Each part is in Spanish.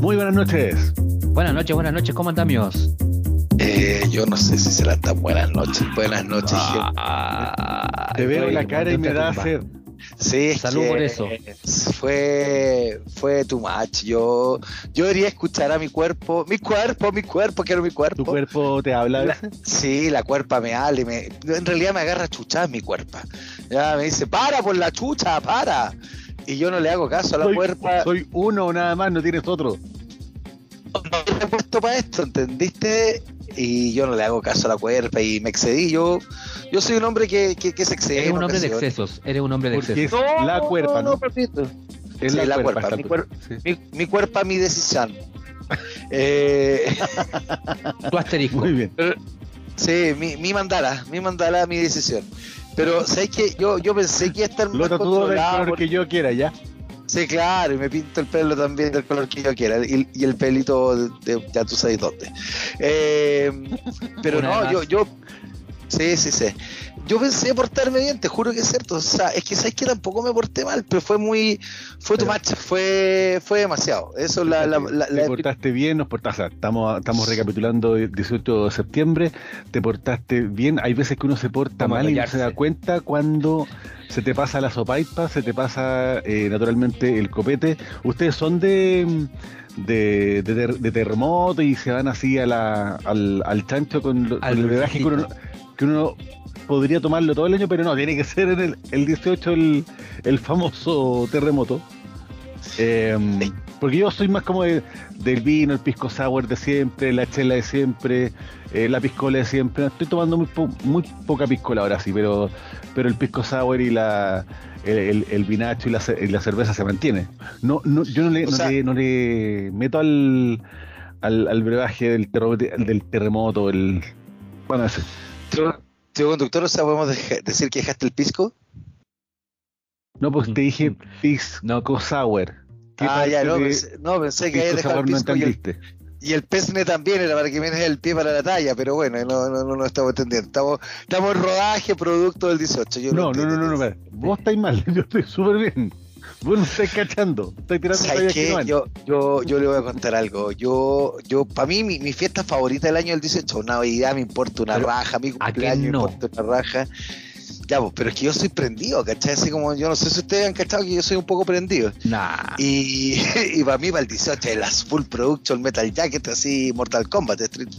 Muy buenas noches. Buenas noches, buenas noches, ¿cómo andamos? Eh, yo no sé si serán tan buenas noches. Buenas noches, Ah, Te veo estoy la cara y me da sed. Sí, Salud por eso. Fue, fue too much. Yo, yo debería escuchar a mi cuerpo. Mi cuerpo, mi cuerpo, quiero mi cuerpo. ¿Tu cuerpo te habla La-? Sí, la cuerpa me habla y me, en realidad me agarra chuchas mi cuerpa. Ya me dice, para por la chucha, para. Y yo no le hago caso a la Soy, cuerpa. soy uno nada más, no tienes otro. no me he puesto para esto, ¿entendiste? Y yo no le hago caso a la cuerpa y me excedí. Yo, yo soy un hombre que, que, que se excede. Eres un hombre de excesos, eres un hombre de Porque excesos. es la cuerpa, ¿no? papito. Es Sí, la cuerpa, cuerpa, mi exacto. cuer- Sí. Mi, mi cuerpo, mi decisión. Eh, Tu asterisco. Muy bien. sí, mi, mi mandala, mi mandala, mi decisión. Pero, ¿sabes qué? Yo, yo pensé que iba a estar Lo tatúo del color que yo quiera, ¿ya? Sí, claro, y me pinto el pelo también del color que yo quiera. Y, y el pelito, de, de- ya tú sabes dónde. Eh, pero no, yo, yo. Sí, sí, sí. Yo pensé portarme bien, te juro que es cierto. O sea, es que sabes que tampoco me porté mal, pero fue muy. Fue tu match, fue, fue demasiado. Eso es la. la, la- te portaste bien, nos portaste, o sea, estamos, estamos recapitulando el 18 de septiembre, te portaste bien, hay veces que uno se porta mal y no se da cuenta cuando se te pasa la sopaipa, se te pasa eh, naturalmente el copete. Ustedes son de de, de, ter- de terremoto y se van así a la, al, al chancho con, lo- Al con el brebaje que uno, que uno podría tomarlo todo el año, pero no, tiene que ser en el, el 18 el, el famoso terremoto. Eh, Sí. porque yo soy más como de- del vino, el pisco sour de siempre, la chela de siempre, eh, la piscola de siempre. Estoy tomando muy, po- muy poca piscola ahora sí, pero, pero el pisco sour y la el, el- el vinacho y la, y la cerveza se mantiene. No, no, yo no le, no sea- le, no le meto al, al, al brebaje del, terremoto, del terremoto, el bueno ese. Tío conductor, o sea, podemos decir que dejaste el pisco. No, pues te dije Mm. pisco sour. ¿Qué Ah, ya, no, de pensé, no, pensé que había pisco dejado el sour no pisco y el, entendiste? y el pesne también era para que me el pie para la talla, pero bueno, no, no, no, no estamos entendiendo. Estamos, estamos en rodaje, producto del 18. Yo No, no, no, no, no, vos estáis mal, yo estoy súper bien. Vos no estáis cachando, estáis tirando ¿Sabes tallas que qué? Yo, yo, yo le voy a contar algo. Yo, yo, para mí, mi, mi fiesta favorita del año del 18, Navidad me importa una Pero, raja, mi ¿a quién cumpleaños me no? importa una raja. Ya, pues, pero es que yo soy prendido, ¿cachai? Así como, yo no sé si ustedes han cachado que yo soy un poco prendido. Nah. Y, y para mí, para el 18, el as full production, Metal Jacket, así, Mortal Kombat, Street.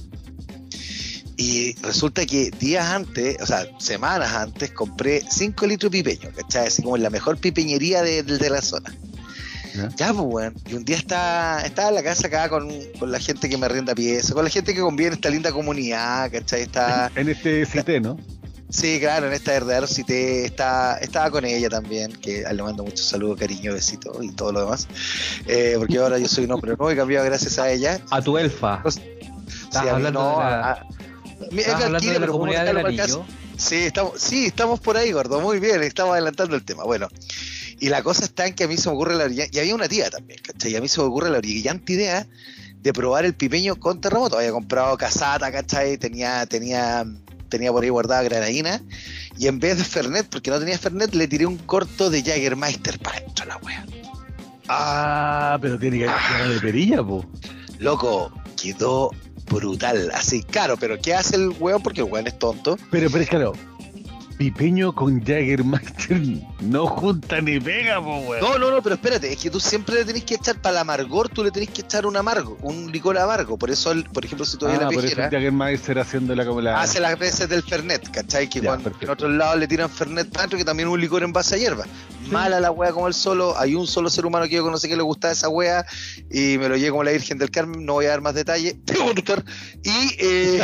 Y resulta que días antes, o sea, semanas antes, compré 5 litros de pipeño, ¿cachai? Así como en la mejor pipeñería de, de- de la zona. ¿Ya? Ya, pues, weón. Y un día estaba, estaba en la casa acá con, con la gente que me arrienda piezas, con la gente que conviene en esta linda comunidad, ¿cachai? Está, En este cité, ¿no? sí, claro, en esta verdadera cité, está, estaba con ella también, que le mando muchos saludos, cariño, besitos y todo lo demás. Eh, porque ahora yo soy un hombre nuevo y cambiado gracias a ella. A tu elfa. Pues, Sí, a mí no, de la, a- Sí, estamos, sí, estamos por ahí, gordo. Muy bien, estamos adelantando el tema. Bueno, y la cosa está en que a mí se me ocurre la brillante, y había una tía también, ¿cachai? Y a mí se me ocurre la brillante idea de probar el pipeño con terremoto. Había comprado casata, ¿cachai? Tenía, tenía, tenía por ahí guardada granadina. Y en vez de Fernet, porque no tenía Fernet, le tiré un corto de Jagermeister para adentro la wea. Ah, pero tiene que haber de perilla, po. Loco, quedó brutal. Así, claro, pero ¿qué hace el weón? Porque el weón es tonto. Pero, pero es claro, pipeño con Jaggermeister no junta ni pega, po, weón. No, no, no, pero espérate, es que tú siempre le tenés que echar para el amargor, tú le tenés que echar un amargo, un licor amargo. Por eso, el- por ejemplo, si tú ves ah, la pejera, Jaggermeister haciéndola como la... hace las veces del Fernet, ¿cachai? Que Ya, cuando perfecto. en otros lados le tiran Fernet para que también es un licor en base a hierba. Mala la wea como el solo, hay un solo ser humano que yo conocí que le gustaba esa wea y me lo llevo como la Virgen del Carmen, no voy a dar más detalles. Y eh,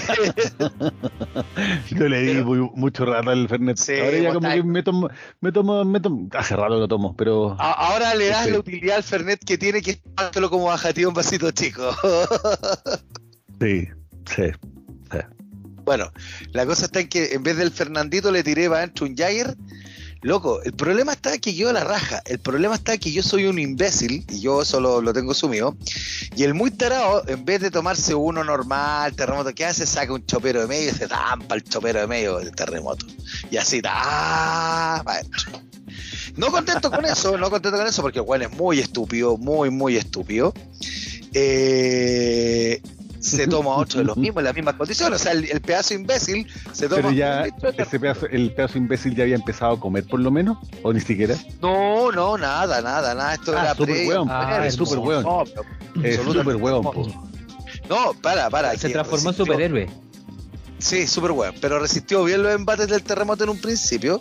Yo le di muy- mucho rato al Fernet. Sí, Ahora ya vos como que me tomo, me tomo, me tomo, hace rato lo tomo, pero... ahora le das Sí. la utilidad al Fernet que tiene que es como bajativo en vasito chico. Sí, sí. Bueno, la cosa está en que en vez del Fernandito le tiré para adentro un Jagger. Loco, el problema está que yo la raja. El problema está que yo soy un imbécil y yo eso lo, tengo sumido. Y el muy tarado, en vez de tomarse uno normal, terremoto, ¿qué hace? Saca un chopero de medio y se tampa el chopero de medio del terremoto. Y así, ¡ah! No contento con eso, no contento con eso, porque el weón es muy estúpido, muy, muy estúpido. eh, se toma otro de los mismos, en las mismas condiciones. O sea, el, el pedazo imbécil se toma. Pero ya ese pedazo, el pedazo imbécil ya había empezado a comer por lo menos, o ni siquiera. No, no, nada, nada, nada. Esto Ah, era súper pre- hueón, Ah, es súper hueón. No, pero- Es súper hueón, po. no, para, para. Se transformó en superhéroe. Sí, súper hueón. Pero resistió bien los embates del terremoto en un principio.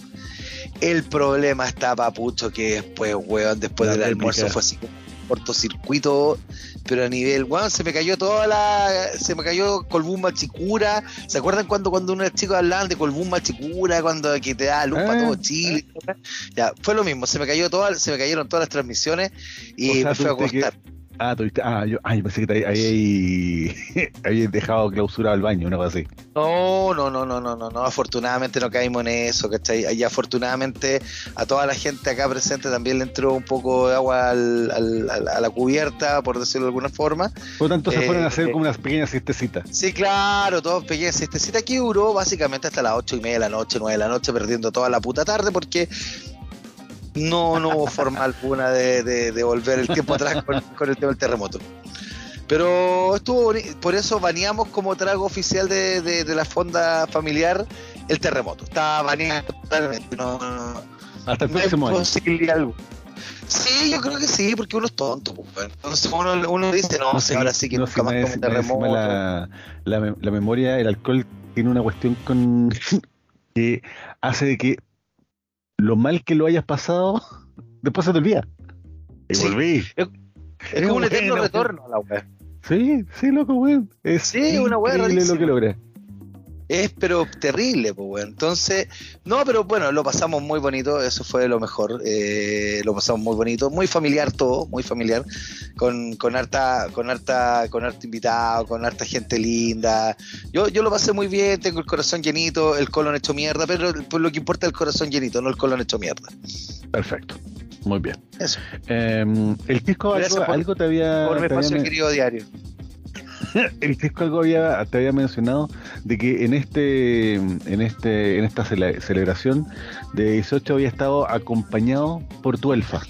El problema está, papucho, que después, weón, después La del réplica. almuerzo fue así cortocircuito, pero a nivel, weón, se me cayó toda la. Se me cayó Colbún Machicura. ¿Se acuerdan cuando, cuando unos chicos hablaban de Colbún Machicura, cuando que te da luz Ah. para todo Chile? Ya, fue lo mismo, se me cayó toda, se me cayeron todas las transmisiones y O sea, me fui a tuviste que- acostar. Ah, tuviste, ah, yo, ay, pensé que ahí habías dejado clausurado el baño, una cosa así. No, no, no, no, no, no, no, afortunadamente no caímos en eso, ¿cachai? Y afortunadamente a toda la gente acá presente también le entró un poco de agua al- al- al- a la cubierta, por decirlo de alguna forma. Por lo tanto, se Eh, fueron a hacer eh. como unas pequeñas siestecitas. Sí, claro, todos pequeños. Este cita aquí duró básicamente hasta las ocho y media de la noche, nueve de la noche, perdiendo toda la puta tarde porque no, no hubo forma alguna de, de- de volver el tiempo atrás con, con el tema del terremoto. Pero estuvo por eso baneamos como trago oficial de, de- de la fonda familiar el terremoto. Está baneado totalmente. No, no, no. Hasta el No próximo año. posibilidad alguna. Sí, yo creo que sí, porque uno es tonto. pues. Entonces uno, uno dice, no, sí, sé, ahora sí que no nunca más más encima terremoto. La, la, me- la memoria, el alcohol tiene una cuestión con que hace de que lo mal que lo hayas pasado, después se te olvida. Y Sí. volví. Es como un eterno bueno, retorno a la wea. Sí, sí, loco, weón. Es Sí, una weá lo que rarísima. Es pero terrible, pues weón. Entonces, no, pero bueno, lo pasamos muy bonito, eso fue lo mejor. eh, lo pasamos muy bonito, muy familiar todo, muy familiar, con, con harta, con harta, con harta invitado, con harta gente linda. Yo, yo lo pasé muy bien, tengo el corazón llenito, el colon hecho mierda, pero pues, lo que importa es el corazón llenito, no el colon hecho mierda. Perfecto. Muy bien. Eso. Eh, el disco algo, por- algo te había. Por mi había espacio querido diario. el disco algo había, te había mencionado de que en este en este en esta cele- celebración de 18 había estado acompañado por tu elfa.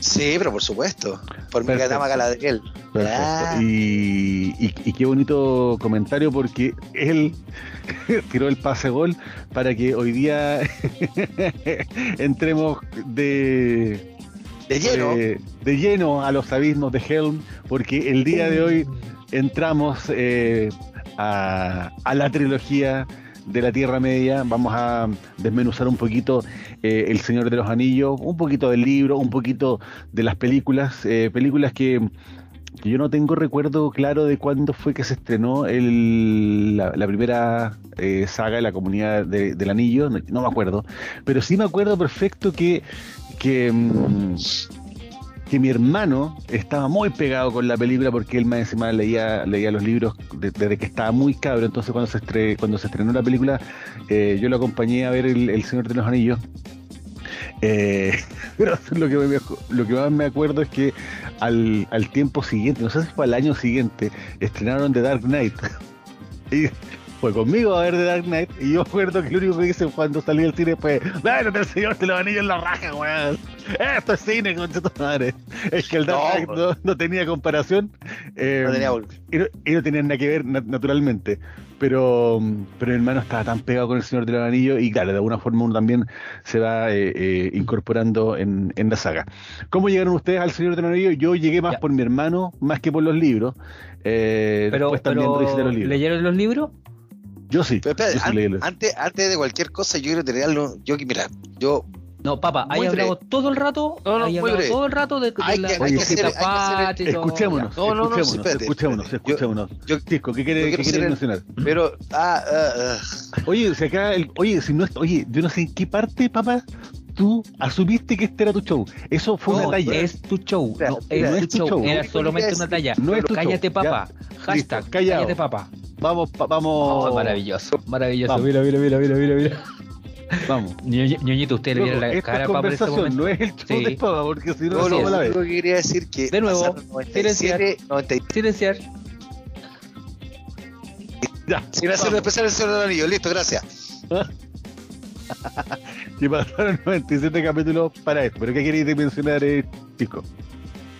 Sí, pero por supuesto, por mi Perfecto. dama Galadriel. Perfecto. Ah. Y, y- y qué bonito comentario porque él tiró el pase gol para que hoy día entremos de, De lleno. de, de lleno a los abismos de Helm porque el día de hoy entramos eh, a, a la trilogía de la Tierra Media. Vamos a desmenuzar un poquito eh, El Señor de los Anillos, un poquito del libro, un poquito de las películas, eh, películas que, yo no tengo recuerdo claro de cuándo fue que se estrenó el- la, primera eh, saga de la comunidad de- del anillo, no, no me acuerdo, pero sí me acuerdo perfecto que, que, mm, que mi hermano estaba muy pegado con la película porque él más encima leía, leía los libros de- desde que estaba muy cabro, entonces cuando se, estre- cuando se estrenó la película eh, yo lo acompañé a ver el, Señor de los Anillos. Eh, pero lo que, me, más me acuerdo es que al, al tiempo siguiente, no sé si fue al año siguiente, estrenaron The Dark Knight. fue conmigo a ver The Dark Knight. Y yo recuerdo que lo único que hice cuando salí del cine fue: ¡Bueno, el señor de los anillos en la raja, weón! Esto es cine, concha tu madre. Es que el Dark No, Knight no, no tenía comparación. eh, No tenía y no, y no tenían nada que ver, na- naturalmente. Pero, pero mi hermano estaba tan pegado con el Señor de los Anillos y claro, de alguna forma uno también se va eh, eh, incorporando en, en la saga. ¿Cómo llegaron ustedes al Señor de los Anillos? Yo llegué más Ya. por mi hermano, más que por los libros. Eh, Pero, después también pero los libros. ¿leyeron los libros? Yo sí. Pero yo sí leí los- antes, antes de cualquier cosa, yo quiero tenerlo. Yo, mira, yo. No, papá, ahí hablamos todo el rato, No, no, ahí hablamos todo el rato de, de Hay la que- hay que hacer- hay que hacer-. Escuchémonos, No, no, no, escuchémonos, espérate, escuchémonos, espérate. Yo- escuchémonos. yo- Tisco, ¿qué quiere, yo qué quiere mencionar? Pero. Ah, ah, ah. Oye, si acá, el, oye, si no, es- oye, yo no sé en qué parte, papá, tú asumiste que este era tu show. Eso fue No, una talla. es tu show, Mira, no, mira, es no tu es tu show, show. era solamente una talla. no es tu cállate, show, papá. Hashtag, Listo, cállate, papá. Vamos, pa- vamos. Oh, maravilloso, maravilloso. Vamos. Mira, mira, mira, mira, mira, mira. Vamos. Ñoñi- Ñoñito, usted le viera la esta cara para este momento. no es el show Sí. de Papa, porque si no, No, no Así lo vamos a la vez. que quería decir que. De nuevo, pasaron 97, 97, Silenciar. Ya, sin hacer el Señor del Anillo. Listo, gracias. Que pasaron 97 capítulos para esto. Pero ¿qué queréis mencionar, eh, chico?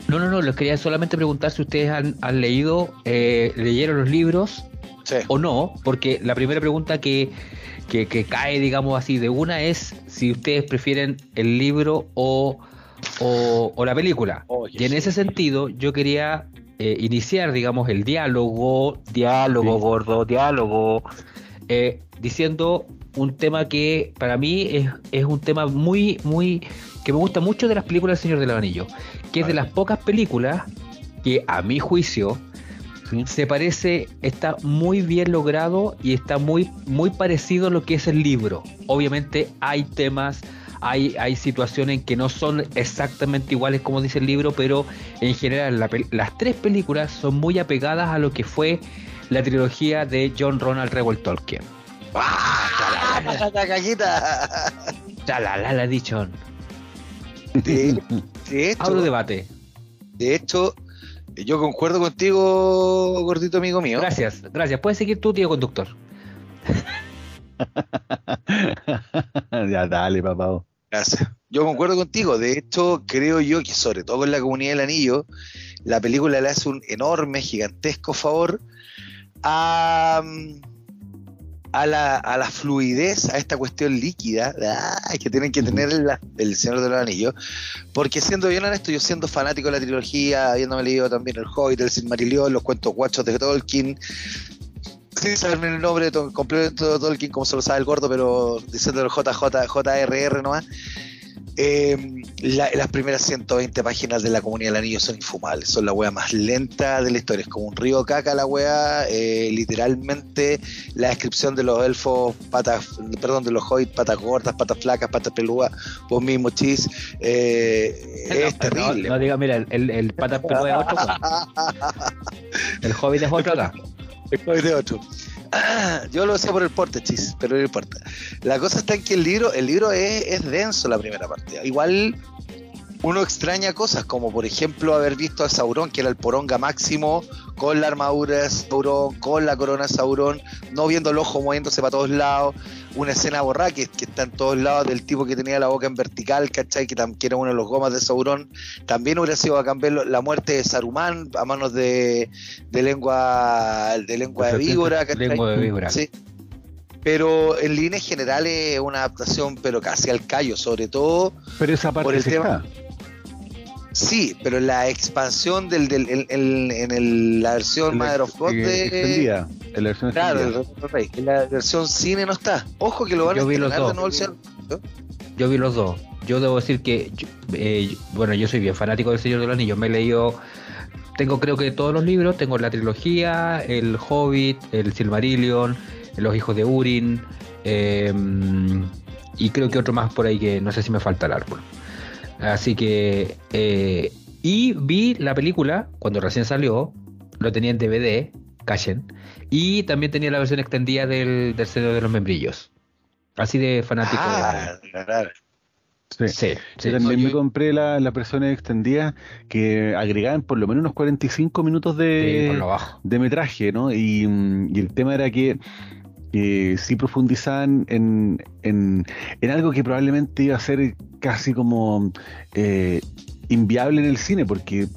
No, no, no, les quería solamente preguntar si ustedes han, han leído, eh, leyeron los libros Sí. o no, porque la primera pregunta que, que, que cae, digamos así, de una es si ustedes prefieren el libro o, o, o la película. Y en ese sentido, yo quería eh, iniciar, digamos, el diálogo, diálogo, Sí. gordo, diálogo, eh, diciendo un tema que para mí es, es un tema muy, muy, que me gusta mucho de las películas del Señor del Anillo, que es de las pocas películas que a mi juicio ¿sí? se parece, está muy bien logrado y está muy, muy parecido a lo que es el libro. Obviamente hay temas, hay, hay situaciones que no son exactamente iguales como dice el libro, pero en general la las tres películas son muy apegadas a lo que fue la trilogía de John Ronald Reuel Tolkien. ¡Ah! ¡La caquita! Chalalala, dicho. De, de hecho, Abro debate. de hecho, yo concuerdo contigo, gordito amigo mío. Gracias, gracias. Puedes seguir tú, tío conductor. ya, dale, papá. Gracias. Yo concuerdo contigo. De hecho, creo yo que sobre todo con la comunidad del anillo, la película le hace un enorme, gigantesco favor a, a, la, a la fluidez, a esta cuestión líquida ah, que tienen que tener el Señor de los Anillos. Porque siendo bien honesto, yo siendo fanático de la trilogía, habiéndome leído también el Hobbit, el Silmarillion, los cuentos guachos de Tolkien, sin saberme el nombre to- completo de Tolkien, como se lo sabe el gordo, pero diciéndolo JJ, JRR nomás. Eh, la- las primeras 120 páginas de la Comunidad del Anillo son infumables, son la wea más lenta de la historia, es como un río caca la wea, eh, literalmente la descripción de los elfos, patas, perdón, de los hobbits, patas gordas, patas flacas, patas peludas, vos mismo chis, eh, es terrible. No, no diga, mira, el, el, el pata peludo es otro. El hobbit es otro acá. Hoy de otro. Yo lo sé por el porte, chis, pero no importa. La cosa está en que el libro, el libro es, es denso la primera parte. Igual uno extraña cosas, como por ejemplo haber visto a Sauron, que era el poronga máximo, con la armadura de Sauron, con la corona de Sauron, no viendo el ojo moviéndose para todos lados, una escena borrada que, que está en todos lados del tipo que tenía la boca en vertical, ¿cachai? Que, era uno de los gomas de Sauron. También hubiera sido ver lo- la muerte de Saruman a manos de, de lengua de lengua de víbora, ¿cachai? Lengua de víbora. Sí. Pero en líneas generales es una adaptación, pero casi al callo, sobre todo Pero esa parte Por el sí tema- está. Sí, pero la expansión del, del el- el- en el- la versión La Mother of God ex- de extendida, en la versión claro, el extendida. La versión cine no está. Ojo que lo van Yo a vi los dos. nuevo el Señor. Yo vi los dos. Yo debo decir que, yo- eh, bueno, yo soy bien fanático del Señor de los Anillos. Me he leído, tengo creo que todos los libros. Tengo la trilogía, el Hobbit, el Silmarillion, los hijos de Urin. eh, y creo que otro más por ahí que no sé si me falta el árbol. Así que, eh, y vi la película cuando recién salió. Lo tenía en DVD, Cashen. Y también tenía la versión extendida del, del Señor de los Membrillos. Así de fanático. de- Ah, claro. Sí. Sí, sí. Yo también me compré la- las versiones extendidas que agregaban por lo menos unos 45 minutos Sí, de, por lo bajo. de metraje, ¿no? Y, mm, y el tema era que, que sí profundizaban en, en, en algo que probablemente iba a ser casi como eh, inviable en el cine, porque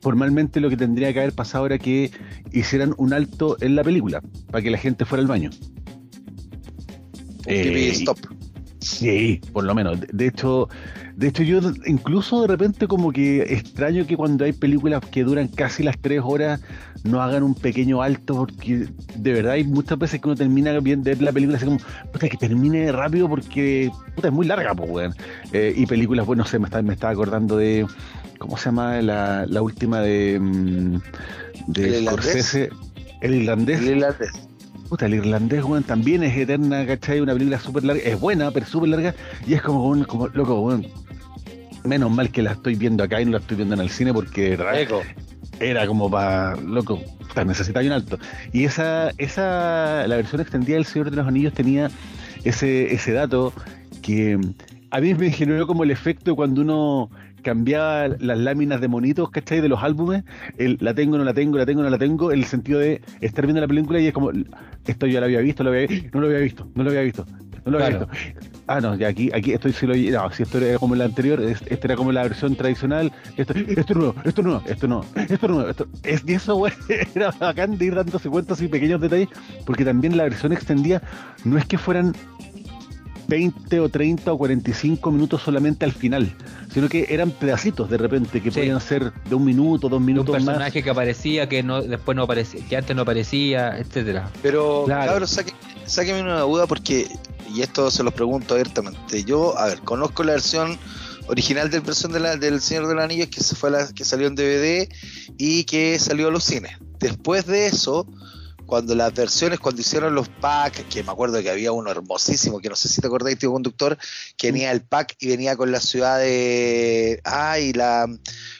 formalmente lo que tendría que haber pasado era que hicieran un alto en la película, para que la gente fuera al baño. Un Eh, stop. Sí, por lo menos. De, de hecho, de hecho yo incluso de repente como que extraño que cuando hay películas que duran casi las tres horas no hagan un pequeño alto porque de verdad hay muchas veces que uno termina bien de ver la película así como, puta, que termine rápido porque puta, es muy larga, pues, weón. Eh, y películas, bueno, no sé, me estaba, me estaba acordando de, ¿cómo se llama? La, la última de, mm, de ¿El irlandés? Scorsese, El Irlandés. El irlandés. Puta, el irlandés, weón, también es eterna, ¿cachai? Una película súper larga, es buena, pero súper larga, y es como, como, loco, weón. Menos mal que la estoy viendo acá y no la estoy viendo en el cine porque Eco. era como para, loco, necesitaba un alto. Y esa, esa, la versión extendida del Señor de los Anillos tenía ese, ese dato que a mí me generó como el efecto cuando uno intercambiaba las láminas de monitos, ¿cachai? De los álbumes, el, la tengo, no la tengo, la tengo, no la tengo, el sentido de estar viendo la película y es como, esto ya lo había visto, lo había, no lo había visto, no lo había visto, no lo había visto. Ah, no, ya aquí, aquí estoy, si lo, no, si esto era como la anterior, esta era como la versión tradicional, esto, esto no, esto no, esto no, esto no, esto, es, y eso, güey, era bacán de ir dándose cuenta así pequeños detalles, porque también la versión extendida no es que fueran 20 o 30 o 45 minutos solamente al final, sino que eran pedacitos de repente que podían ser de un minuto, dos minutos un personaje que aparecía que no después no aparecía, que antes no aparecía, etcétera. Pero claro. cabrón, sáquenme una duda porque y esto se los pregunto abiertamente. Yo, a ver, conozco la versión original del versión de la, del Señor de los Anillos que se fue la que salió en DVD y que salió a los cines. Después de eso, cuando las versiones, cuando hicieron los packs, que me acuerdo que había uno hermosísimo, que no sé si te acordáis, tío conductor, que venía el pack y venía con la ciudad de. Ay, la.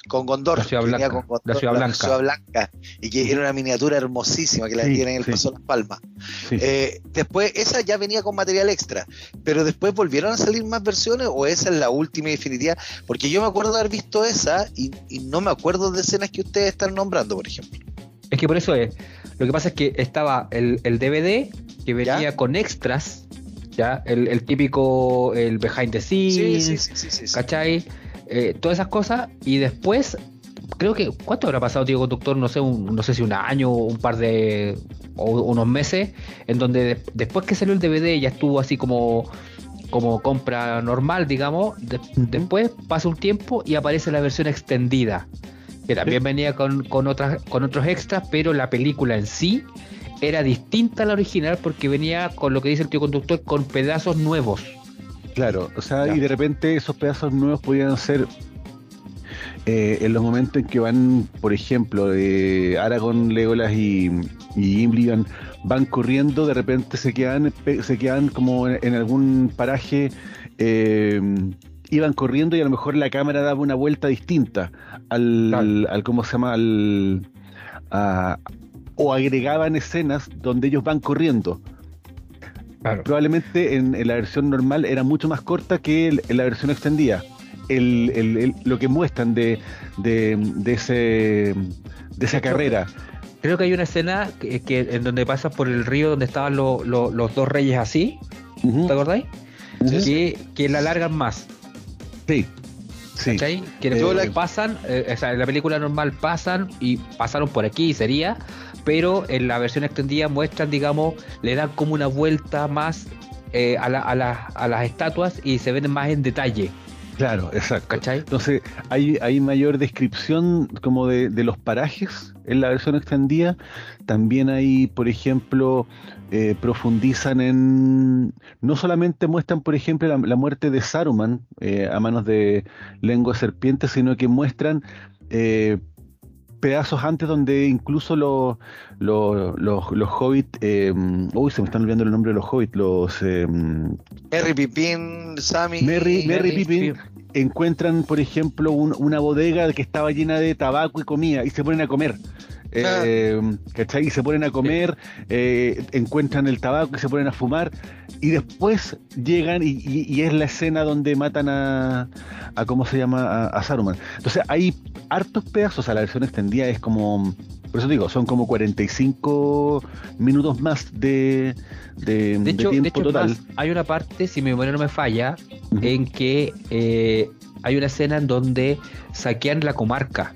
Con Gondor. La ciudad blanca. Con Gondor, la ciudad la blanca. ciudad blanca. Y que era una miniatura hermosísima que la Sí, tienen en el sí. Paso Las Palmas. Sí. Eh, después, esa ya venía con material extra. Pero después volvieron a salir más versiones o esa es la última y definitiva. Porque yo me acuerdo de haber visto esa y, y no me acuerdo de escenas que ustedes están nombrando, por ejemplo. Es que por eso es. Lo que pasa es que estaba el, el DVD que venía ¿Ya? con extras, ya, el, el típico, el behind the scenes, sí, sí, sí, sí. ¿cachai? Eh, todas esas cosas, y después, creo que, ¿cuánto habrá pasado, tío conductor? No sé, un, no sé si un año, un par de, o unos meses, en donde de- después que salió el DVD ya estuvo así como como compra normal, digamos, de- después pasa un tiempo y aparece la versión extendida, que también venía con, con, otras, con otros extras, pero la película en sí era distinta a la original porque venía con lo que dice el tío conductor, con pedazos nuevos. Claro, o sea, y de repente esos pedazos nuevos podían ser eh, en los momentos en que van, por ejemplo, eh, Aragorn, Legolas y, y Gimli van, van corriendo, de repente se quedan, se quedan como en, en algún paraje, eh, iban corriendo y a lo mejor la cámara daba una vuelta distinta al, al ¿cómo se llama? Al, a- o agregaban escenas donde ellos van corriendo Claro. probablemente en, en la versión normal era mucho más corta que el- en la versión extendida. El, el- el- lo que muestran de, de, de ese de esa carrera. Creo que hay una escena que, que- en donde pasas por el río donde estaban lo- lo- los dos reyes así, ¿te acordáis? Que, que la alargan más. Sí, sí. ¿cachai? Que Eh, la- pasan, eh, o sea, en la película normal pasan y pasaron por aquí sería, pero en la versión extendida muestran, digamos, le dan como una vuelta más eh, a, la- a la- a las estatuas y se ven más en detalle, Claro, exacto. ¿cachai? Entonces, hay, hay mayor descripción como de, de los parajes en la versión extendida. También hay, por ejemplo, eh, profundizan en. No solamente muestran, por ejemplo, la, la muerte de Saruman eh, a manos de lengua serpiente, sino que muestran eh, pedazos antes donde incluso los, los, los, los hobbits. eh, uy, se me están olvidando el nombre de los hobbits. Los. eh, Merry Pippin, Sammy. Merry- y- Merry Pippin. encuentran, por ejemplo, un- una bodega que estaba llena de tabaco y comida y se ponen a comer. Eh, ¿cachai? Y se ponen a comer, eh, encuentran el tabaco y se ponen a fumar y después llegan y, y- y es la escena donde matan a, a ¿cómo se llama? A, a Saruman. Entonces hay hartos pedazos, a la versión extendida es como, por eso digo, son como 45 minutos más de, de, De hecho, de tiempo hecho, total. más, hay una parte, si mi memoria no me falla, en que eh, hay una escena en donde saquean la comarca.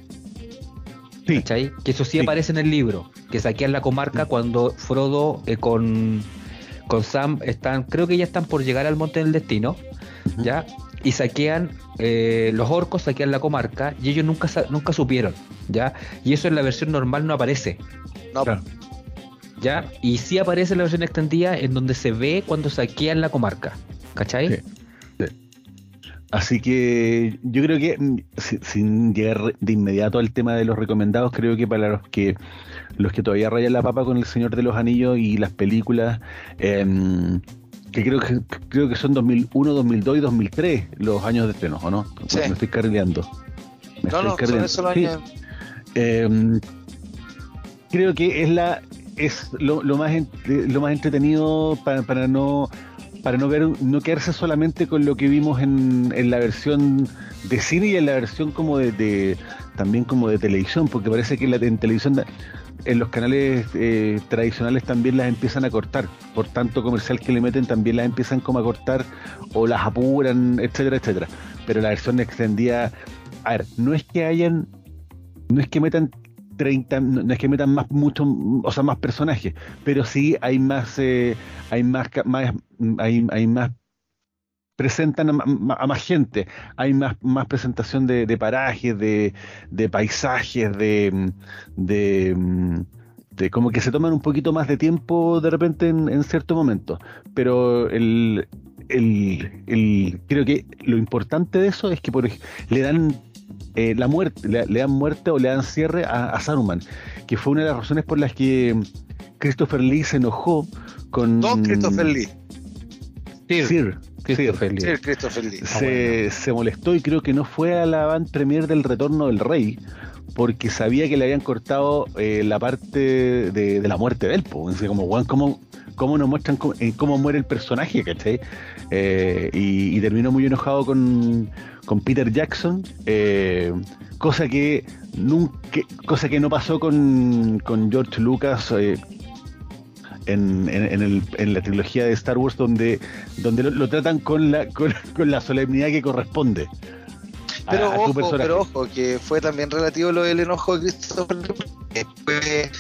Sí. ¿cachai? Que eso sí, Sí. aparece en el libro, que saquean la comarca cuando Frodo eh, con, con Sam están, creo que ya están por llegar al Monte del Destino, Ujú. ¿ya? Y saquean, eh, los orcos saquean la comarca y ellos nunca, nunca supieron, ¿ya? Y eso en la versión normal no aparece, No, Claro. ¿ya? Y sí aparece en la versión extendida en donde se ve cuando saquean la comarca, ¿cachai? Sí. Así que yo creo que mm, si- sin llegar de inmediato al tema de los recomendados, creo que para los que los que todavía rayan la papa con el Señor de los Anillos y las películas, em, que creo que creo que son 2001, 2002 y 2003 los años de estreno, ¿o no? Sí. Me estoy carrileando. Me no, estoy no, son carrileando. esos Sí. años. Em, creo que es la es lo, lo más lo más entretenido para, para no para no ver, no quedarse solamente con lo que vimos en, en la versión de cine y en la versión como de, también como de televisión, porque parece que la, en televisión en los canales eh, tradicionales también las empiezan a cortar, por tanto comercial que le meten también las empiezan como a cortar o las apuran, etcétera, etcétera. Pero la versión extendida, a ver, no es que hayan, no es que metan 30, no es que metan más mucho, o sea, más personajes, pero sí hay más, eh, hay más, más hay, hay más presentan a, más gente, hay más, más presentación de, parajes, de, paisajes, de, de, como que se toman un poquito más de tiempo de repente en, cierto momento. Pero el, el, creo que lo importante de eso es que por, le dan eh, la muerte, le, dan muerte o le dan cierre a, Saruman, que fue una de las razones por las que Christopher Lee se enojó con. Don Christopher Lee. Sir, Christopher Lee. Christopher Lee. Se, se, molestó y creo que no fue a la van premier del Retorno del Rey porque sabía que le habían cortado eh, la parte de, la muerte de él. Pues. como, Juan, ¿cómo, ¿cómo nos muestran cómo, cómo muere el personaje? ¿cachai? Eh, y, terminó muy enojado con, con Peter Jackson, eh, cosa que nunca, cosa que no pasó con, con George Lucas en, el, en, la trilogía de Star Wars donde, donde lo, tratan con la, con, la solemnidad que corresponde. Pero, ojo, pero ojo, que fue también relativo lo del enojo de Christopher de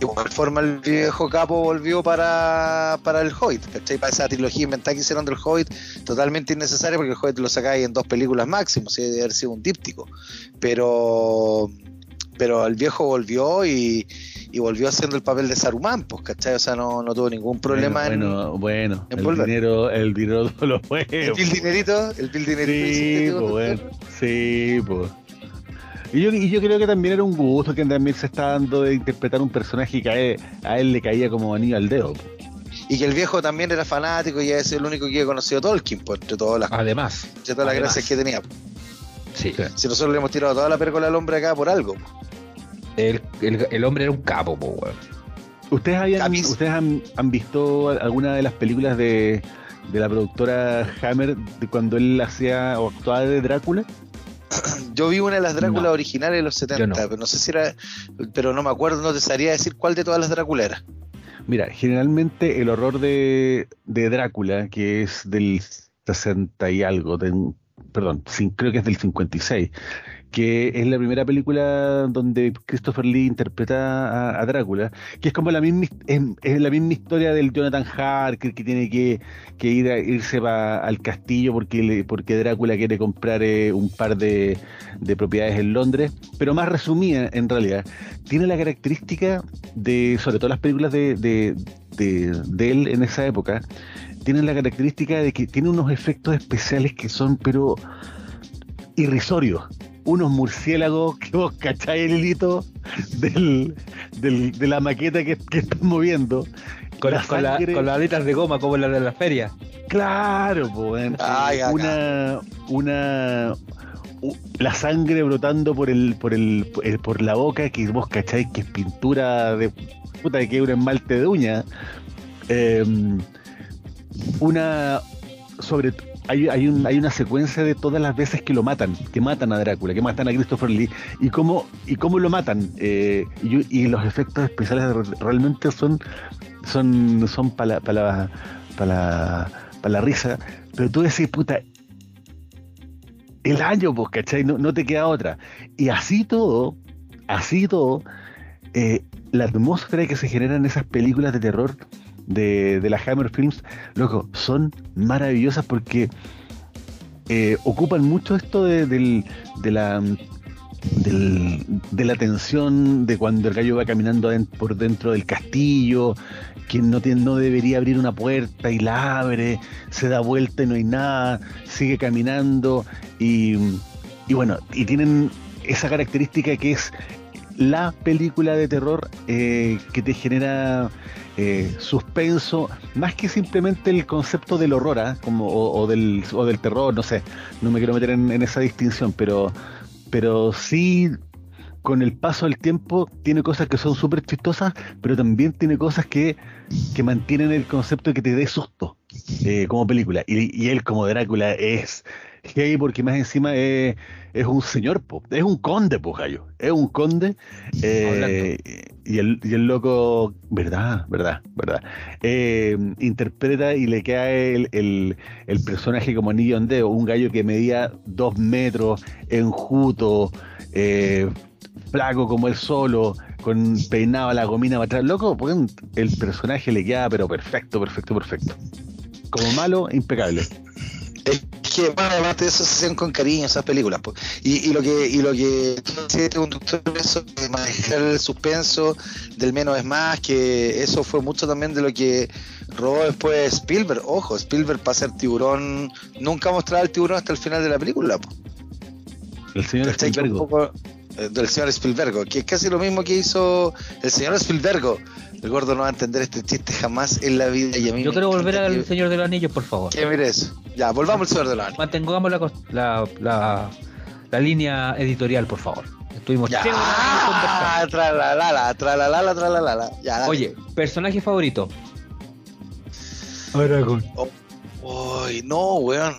igual forma el viejo capo volvió para, para el Hobbit, ¿cachai? Para esa trilogía inventada que hicieron del Hobbit, totalmente innecesaria porque el Hobbit lo sacáis en dos películas máximo, si debe haber sido un díptico. Pero, pero el viejo volvió y, y volvió haciendo el papel de Saruman, pues, ¿cachai? O sea, no, no tuvo ningún problema bueno, en. Bueno, el dinero, el dinero lo fue. El bill dinerito, el bill dinerito. Sí, pues, bueno, sí, pues. Y yo, y yo creo que también era un gusto que también se está dando de interpretar un personaje que a él, le caía como anillo al dedo. Y que el viejo también era fanático y es el único que había conocido Tolkien, pues, entre todas las, además, entre todas las gracias que tenía. Sí. Si nosotros le hemos tirado toda la pérgola al hombre acá por algo. El, hombre era un capo, po, ¿Ustedes, ¿Ustedes han, visto alguna de las películas de, la productora Hammer de cuando él hacía o actuaba de Drácula? Yo vi una de las Dráculas originales de los 70, pero no sé si era, pero no me acuerdo, no te sabría decir cuál de todas las Dráculas era. Mira, generalmente el horror de, de Drácula, que es del 60 y algo, perdón, creo que es del 56, que es la primera película donde Christopher Lee interpreta a, Drácula, que es como la misma es, la misma historia del Jonathan Harker que tiene que, ir a, irse al castillo porque porque Drácula quiere comprar eh, un par de, propiedades en Londres, pero más resumida en realidad. Tiene la característica de, sobre todo las películas de, de, de él en esa época, tienen la característica de que tiene unos efectos especiales que son pero irrisorios unos murciélagos que vos cacháis el hilito del, de la maqueta que, que están moviendo. Con, las alitas de goma como la de la feria. Claro, pues. una, una, la sangre brotando por el, por el, por la boca que vos cacháis que es pintura de puta que es un esmalte de uña. Em, una sobre hay, hay, un, hay una secuencia de todas las veces que lo matan, que matan a Drácula, que matan a Christopher Lee, y cómo, y cómo lo matan. Eh, y, los efectos especiales realmente son, son, son para la, para la, risa. Pero tú decís, puta, el año, pues, ¿cachai? No, no te queda otra. Y así todo, así todo, eh, la atmósfera que se genera en esas películas de terror de, de la Hammer Films, loco, son maravillosas porque eh, ocupan mucho esto de, del, de la de la tensión de cuando el gallo va caminando por dentro del castillo, que no, tiene, no debería abrir una puerta y la abre, se da vuelta y no hay nada, sigue caminando y, y bueno, y tienen esa característica que es la película de terror eh, que te genera eh, suspenso, más que simplemente el concepto del horror, ¿ah? como o, del, o del terror, no sé, no me quiero meter en, esa distinción, pero, pero sí con el paso del tiempo tiene cosas que son súper chistosas, pero también tiene cosas que, que mantienen el concepto de que te dé susto, eh, como película. Y, y él como Drácula es gay porque más encima es, es un señor, po. es un conde, pues gallo. Es un conde. eh, y, el, y el loco, verdad, verdad, verdad. eh, interpreta y le queda el, el, el personaje como anillo en dedo. Un gallo que medía dos metros, enjuto, eh, flaco como él solo, con peinado a la gomina para atrás. Loco, pues, el personaje le queda, pero perfecto, perfecto, perfecto. Como malo, impecable. Es que, bueno, además de eso se hacen con cariño esas películas. po. Y, y lo que y lo que decías, conductor, eso de manejar el suspenso del menos es más, que eso fue mucho también de lo que robó después Spielberg. Ojo, Spielberg para ser tiburón nunca mostraba el tiburón hasta el final de la película. po. El señor un Spielberg. poco, eh, del señor Spielberg, que es casi lo mismo que hizo el señor Spielberg. El gordo no va a entender este chiste jamás en la vida. Y a mí Yo quiero volver al que- Señor de los Anillos, por favor. que mire eso. Ya, volvamos al señor de la Mantengamos la, la, la, la línea editorial, por favor. Estuvimos Ya, tralalala, tralalala, tralalala. Ya. Oye, personaje favorito. Uy, no, weón.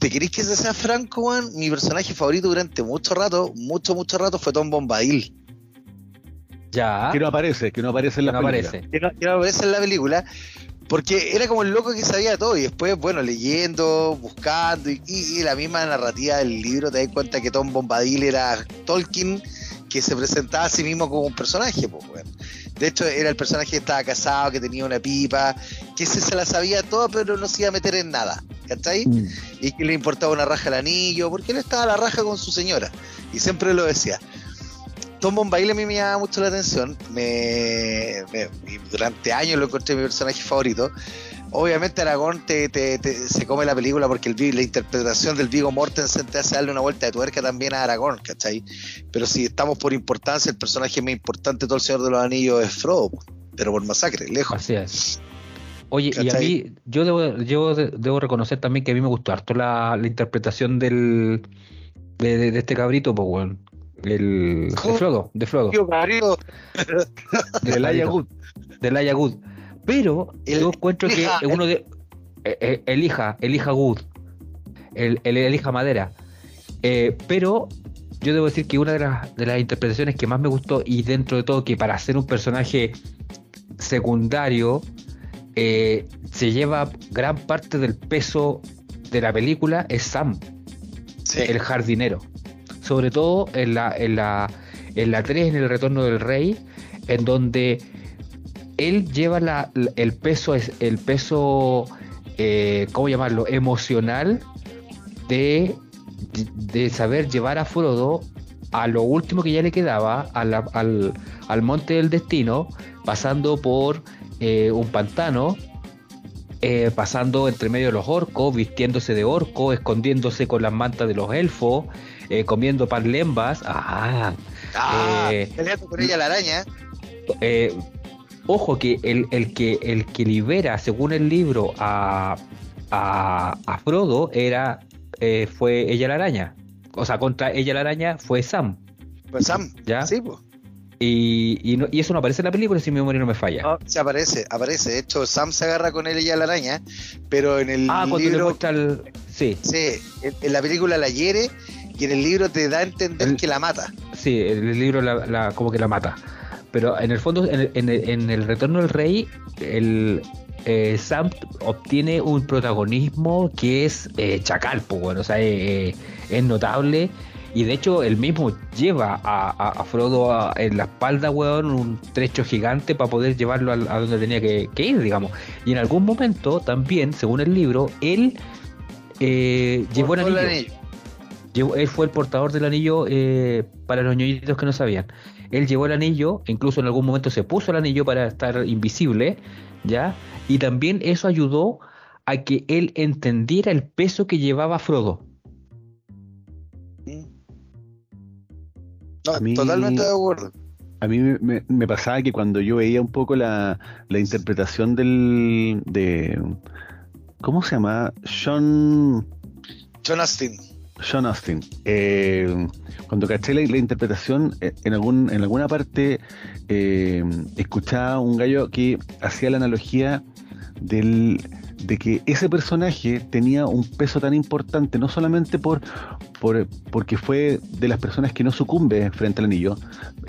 ¿Te querés que se sea franco, weón? Mi personaje favorito durante mucho rato, mucho, mucho rato fue Tom Bombadil. Ya. Que no aparece, que no aparece en la no película. aparece. Que no, que no aparece en la película. Porque era como el loco que sabía todo y después, bueno, leyendo, buscando y, y- y la misma narrativa del libro te das cuenta que Tom Bombadil era Tolkien que se presentaba a sí mismo como un personaje, pues, weón. De hecho, era el personaje que estaba casado, que tenía una pipa, que ese se la sabía toda, pero no se iba a meter en nada, ¿cachai? Mm. y que le importaba una raja el anillo, porque él estaba a la raja con su señora, y siempre lo decía. Tom Bombadil a mí me llamaba mucho la atención, me, durante años lo encontré mi personaje favorito. Obviamente Aragón te, te- te- se come la película porque el, la interpretación del Vigo Mortensen te hace darle una vuelta de tuerca también a Aragón, ¿cachai? Pero si estamos por importancia, el personaje más importante de todo el Señor de los Anillos es Frodo, pero por masacre, lejos. Así es. Oye, y a mí, yo debo, yo de- debo reconocer también que a mí me gustó harto la, la interpretación del de, de- de este cabrito, pues, weón. El, de. Frodo, de Frodo. Tío, cabrito, de El Aya cabrito, Wood. Del Aya Good. Pero El- yo encuentro que elija- uno de. eh, eh, elija, elija Good. El, el elija madera. Eh, pero yo debo decir que una de las, de las interpretaciones que más me gustó, y dentro de todo, que para ser un personaje secundario, eh, se lleva gran parte del peso de la película, es Sam, Sí. el jardinero. Sobre todo en la, en la, en la 3, en el retorno del rey, en donde él lleva la- el peso, es el peso, eh, ¿cómo llamarlo? Emocional de, de saber llevar a Frodo a lo último que ya le quedaba, al, al monte del destino, pasando por eh, un pantano, eh, pasando entre medio de los orcos, vistiéndose de orco, escondiéndose con las mantas de los elfos, eh, comiendo pan lembas. Ah, Ah, Eh, peleando con ella la araña. eh, ojo que el, el que el que libera, según el libro, a, a, a Frodo era eh, fue ella la araña. O sea, contra ella la araña fue Sam. Pues Sam. ¿Ya? Sí, pues. Y, y, no- y eso no aparece en la película si mi memoria no me falla. No, se aparece, aparece. De hecho, Sam se agarra con él y la araña, pero en el ah, cuando le libro, muestra el. Sí, sí, en, en la película la hiere y en el libro te da a entender El- que la mata. sí, el libro la, la- como que la mata. Pero en el fondo, en el, en en el Retorno del Rey, el, eh, Sam obtiene un protagonismo que es eh, chacal, pues, bueno, o sea, eh, eh, es notable. Y de hecho, él mismo lleva a, a- a Frodo a- en la espalda, weón, un trecho gigante para poder llevarlo a, donde tenía que, que ir, digamos. Y en algún momento, también, según el libro, él eh, llevó el anillo. Llevó- él fue el portador del anillo eh, para los ñoñitos que no sabían. Él llevó el anillo, incluso en algún momento se puso el anillo para estar invisible, ¿ya? Y también eso ayudó a que él entendiera el peso que llevaba Frodo. No, A mí- totalmente de acuerdo. A mí me, me- me pasaba que cuando yo veía un poco la, la interpretación del. de. ¿Cómo se llama? Sean. John Astin. Sean Austin. eh, cuando caché la, interpretación, eh, en, algún, en alguna parte eh, escuchaba un gallo que hacía la analogía del, de que ese personaje tenía un peso tan importante, no solamente por, por porque fue de las personas que no sucumbe frente al anillo,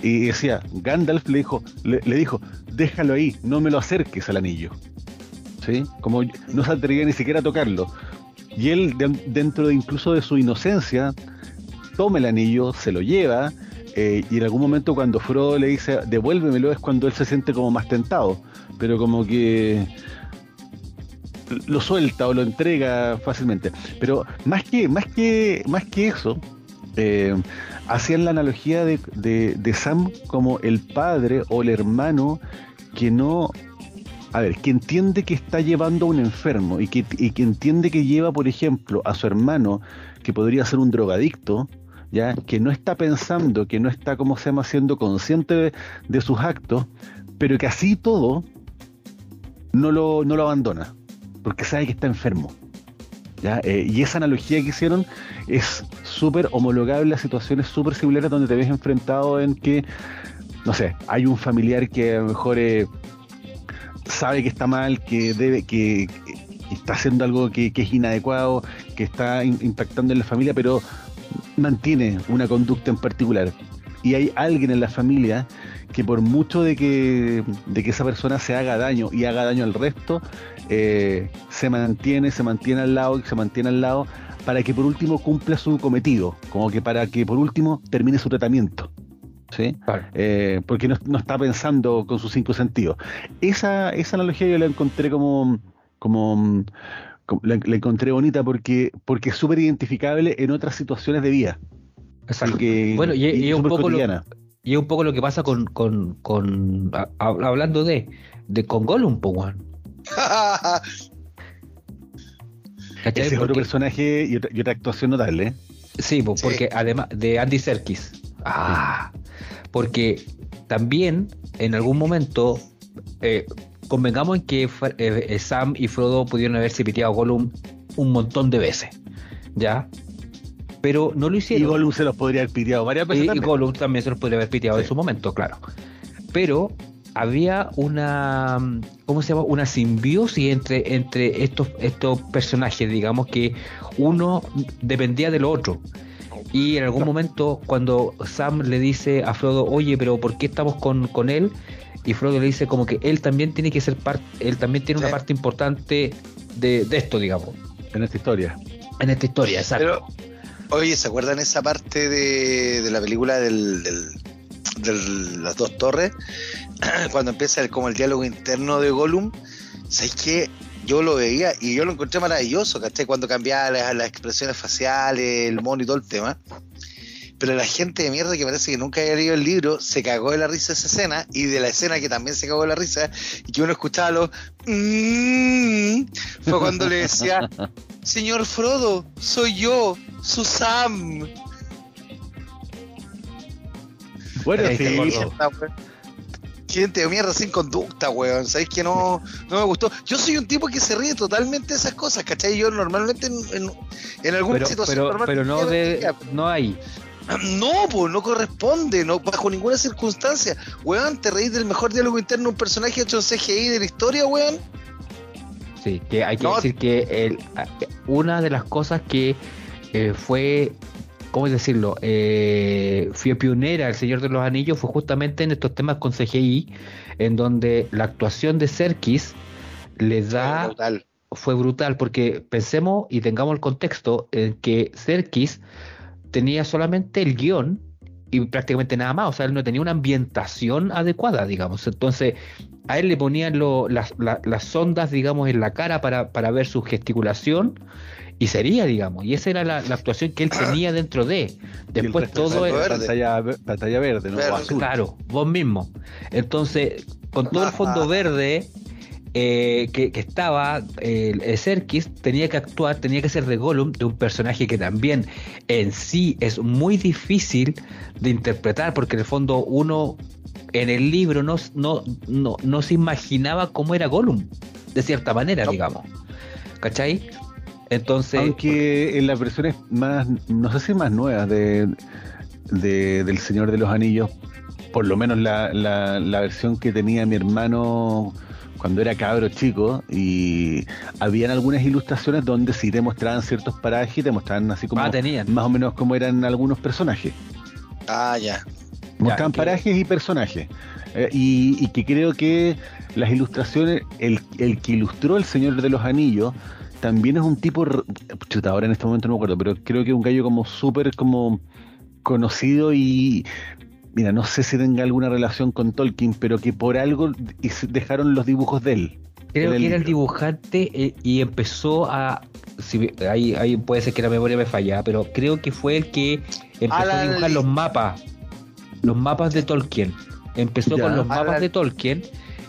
y decía, Gandalf le dijo, le, dijo, déjalo ahí, no me lo acerques al anillo. ¿Sí? Como no se atrevía ni siquiera a tocarlo. Y él, dentro de incluso de su inocencia, toma el anillo, se lo lleva, eh, y en algún momento cuando Frodo le dice, devuélvemelo, es cuando él se siente como más tentado. Pero como que lo suelta o lo entrega fácilmente. Pero más que, más que, más que eso, eh, hacían la analogía de, de, Sam como el padre o el hermano que no. A ver, que entiende que está llevando a un enfermo y que, y entiende que lleva, por ejemplo, a su hermano, que podría ser un drogadicto, ¿ya? que no está pensando, que no está, como se llama, siendo consciente de, sus actos, pero que así todo no lo, no lo abandona porque sabe que está enfermo. Eh, y esa analogía que hicieron es súper homologable a situaciones súper similares donde te ves enfrentado en que, no sé, hay un familiar que a lo mejor eh, sabe que está mal, que debe, que, está haciendo algo que, es inadecuado, que está impactando en la familia, pero mantiene una conducta en particular. Y hay alguien en la familia que por mucho de que, de que esa persona se haga daño y haga daño al resto, eh, se mantiene, se mantiene al lado y se mantiene al lado para que por último cumpla su cometido, como que para que por último termine su tratamiento. ¿Sí? Eh, porque no, está pensando con sus cinco sentidos. Esa, esa analogía yo la encontré como, como, la, encontré bonita porque, porque es súper identificable en otras situaciones de vida. Exacto. bueno, y, es un poco lo, y es un poco lo que pasa con, con, con hablando de, de con Gollum, Ese es otro personaje y otra, actuación notable. Sí, porque además de Andy Serkis. Ah, porque también en algún momento eh, convengamos en que eh, Sam y Frodo pudieron haberse piteado a Gollum un montón de veces. ¿Ya? Pero no lo hicieron. Y Gollum se los podría haber piteado varias veces. Y, Gollum también se los podría haber piteado en su momento, claro. Pero había una ¿cómo se llama? una simbiosis entre, entre estos, estos personajes, digamos que uno dependía del otro. Y en algún momento, cuando Sam le dice a Frodo, oye, pero ¿por qué estamos con, con él? Y Frodo le dice como que él también tiene que ser parte, él también tiene una parte importante de, esto, digamos. En esta historia. En esta historia, exacto. oye, ¿se acuerdan esa parte de, de la película del, del, de las dos torres? cuando empieza el, como el diálogo interno de Gollum, ¿sabes qué? Yo lo veía y yo lo encontré maravilloso, ¿cachai? Cuando cambiaba las, expresiones faciales, el mono y todo el tema. Pero la gente de mierda que parece que nunca había leído el libro se cagó de la risa de esa escena y de la escena que también se cagó de la risa y que uno escuchaba los mm", fue cuando le decía Señor Frodo, soy yo, su Sam. Bueno, sí, gente de mierda sin conducta, weón. Sabéis que no, no me gustó. Yo soy un tipo que se ríe totalmente de esas cosas, ¿cachai? Yo normalmente en, en, alguna situación. Pero, no, de, no hay. No, pues no corresponde, no bajo ninguna circunstancia. Weón, te reís del mejor diálogo interno de un personaje hecho en CGI de la historia, weón. Sí, que hay que decir que el, una de las cosas que eh, fue ¿cómo decirlo? Eh, fue pionera El Señor de los Anillos fue justamente en estos temas con CGI, en donde la actuación de Serkis le da... Fue brutal. Fue brutal, porque pensemos y tengamos el contexto en que Serkis tenía solamente el guion y prácticamente nada más, o sea, él no tenía una ambientación adecuada, digamos. Entonces, a él le ponían las, las, sondas, digamos, en la cara para, para ver su gesticulación y sería, digamos, y esa era la, actuación que él tenía dentro de. Después todo es. Pantalla, verde, ¿no? Claro, vos mismo. Entonces, con todo el fondo verde eh, que, estaba, el eh, Serkis tenía que actuar, tenía que ser de Gollum, de un personaje que también en sí es muy difícil de interpretar, porque en el fondo uno en el libro no, no, no, no se imaginaba cómo era Gollum, de cierta manera, digamos. ¿Cachai? Entonces. Aunque en las versiones más, no sé si más nuevas de, del Señor de los Anillos, por lo menos la, la, versión que tenía mi hermano cuando era cabro chico y habían algunas ilustraciones donde sí te mostraban ciertos parajes y te mostraban así como Ah, tenían. más o menos como eran algunos personajes. Ah, ya. Mostraban parajes y personajes. Eh, y, y que creo que las ilustraciones, el, el que ilustró El Señor de los Anillos, también es un tipo, chuta, ahora en este momento no me acuerdo, pero creo que es un gallo como súper como conocido y, mira, no sé si tenga alguna relación con Tolkien, pero que por algo dejaron los dibujos de él. Creo que era el dibujante eh, y empezó a. Si, ahí, ahí puede ser que la memoria me falla, pero creo que fue el que empezó a dibujar Lee. los mapas. Los mapas de Tolkien. Empezó Ya. con los mapas Alan- de Tolkien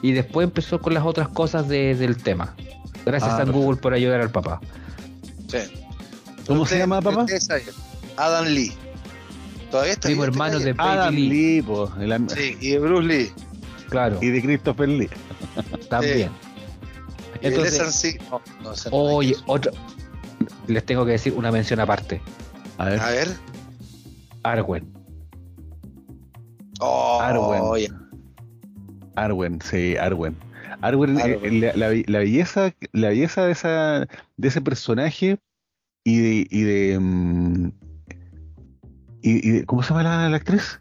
y después empezó con las otras cosas de- del tema. Gracias Ah, a. Google por ayudar al papá. Sí. ¿Cómo se llama, papá? Adam Lee. Todavía está Primo hermano de Baby Adam Lee. Lee, po, el am- Sí, y de Bruce Lee. Claro, y de Christopher Lee. también. De Entonces, sí. No, no no oye, otra. Les tengo que decir una mención aparte. A ver. A ver. Arwen. Oh, Arwen. Arwen, sí, Arwen. Arwen, Arwen. la, la- la belleza, la belleza de esa, de ese personaje y de, y de, mm, y, y de- ¿cómo se llama la, la actriz?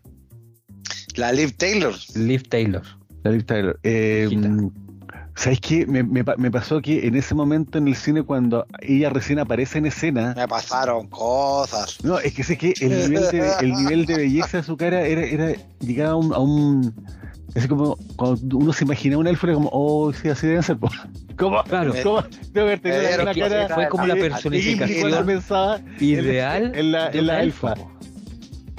La Liv Taylor. Liv Taylor. La Liv Tyler. Eh, mm, ¿Sabes qué? Me, me pa- me pasó que en ese momento en el cine, cuando ella recién aparece en escena, Me pasaron cosas. no, es que sé que el nivel de, el nivel de belleza de su cara era, era llegaba a un, a un así como cuando uno se imagina un elfo era como, oh, sí, así deben ser. po". ¿Cómo? Claro. ¿Cómo? Debe haber tenido una que cara fue como la personificación Ideal en la, en la una elfa. elfa.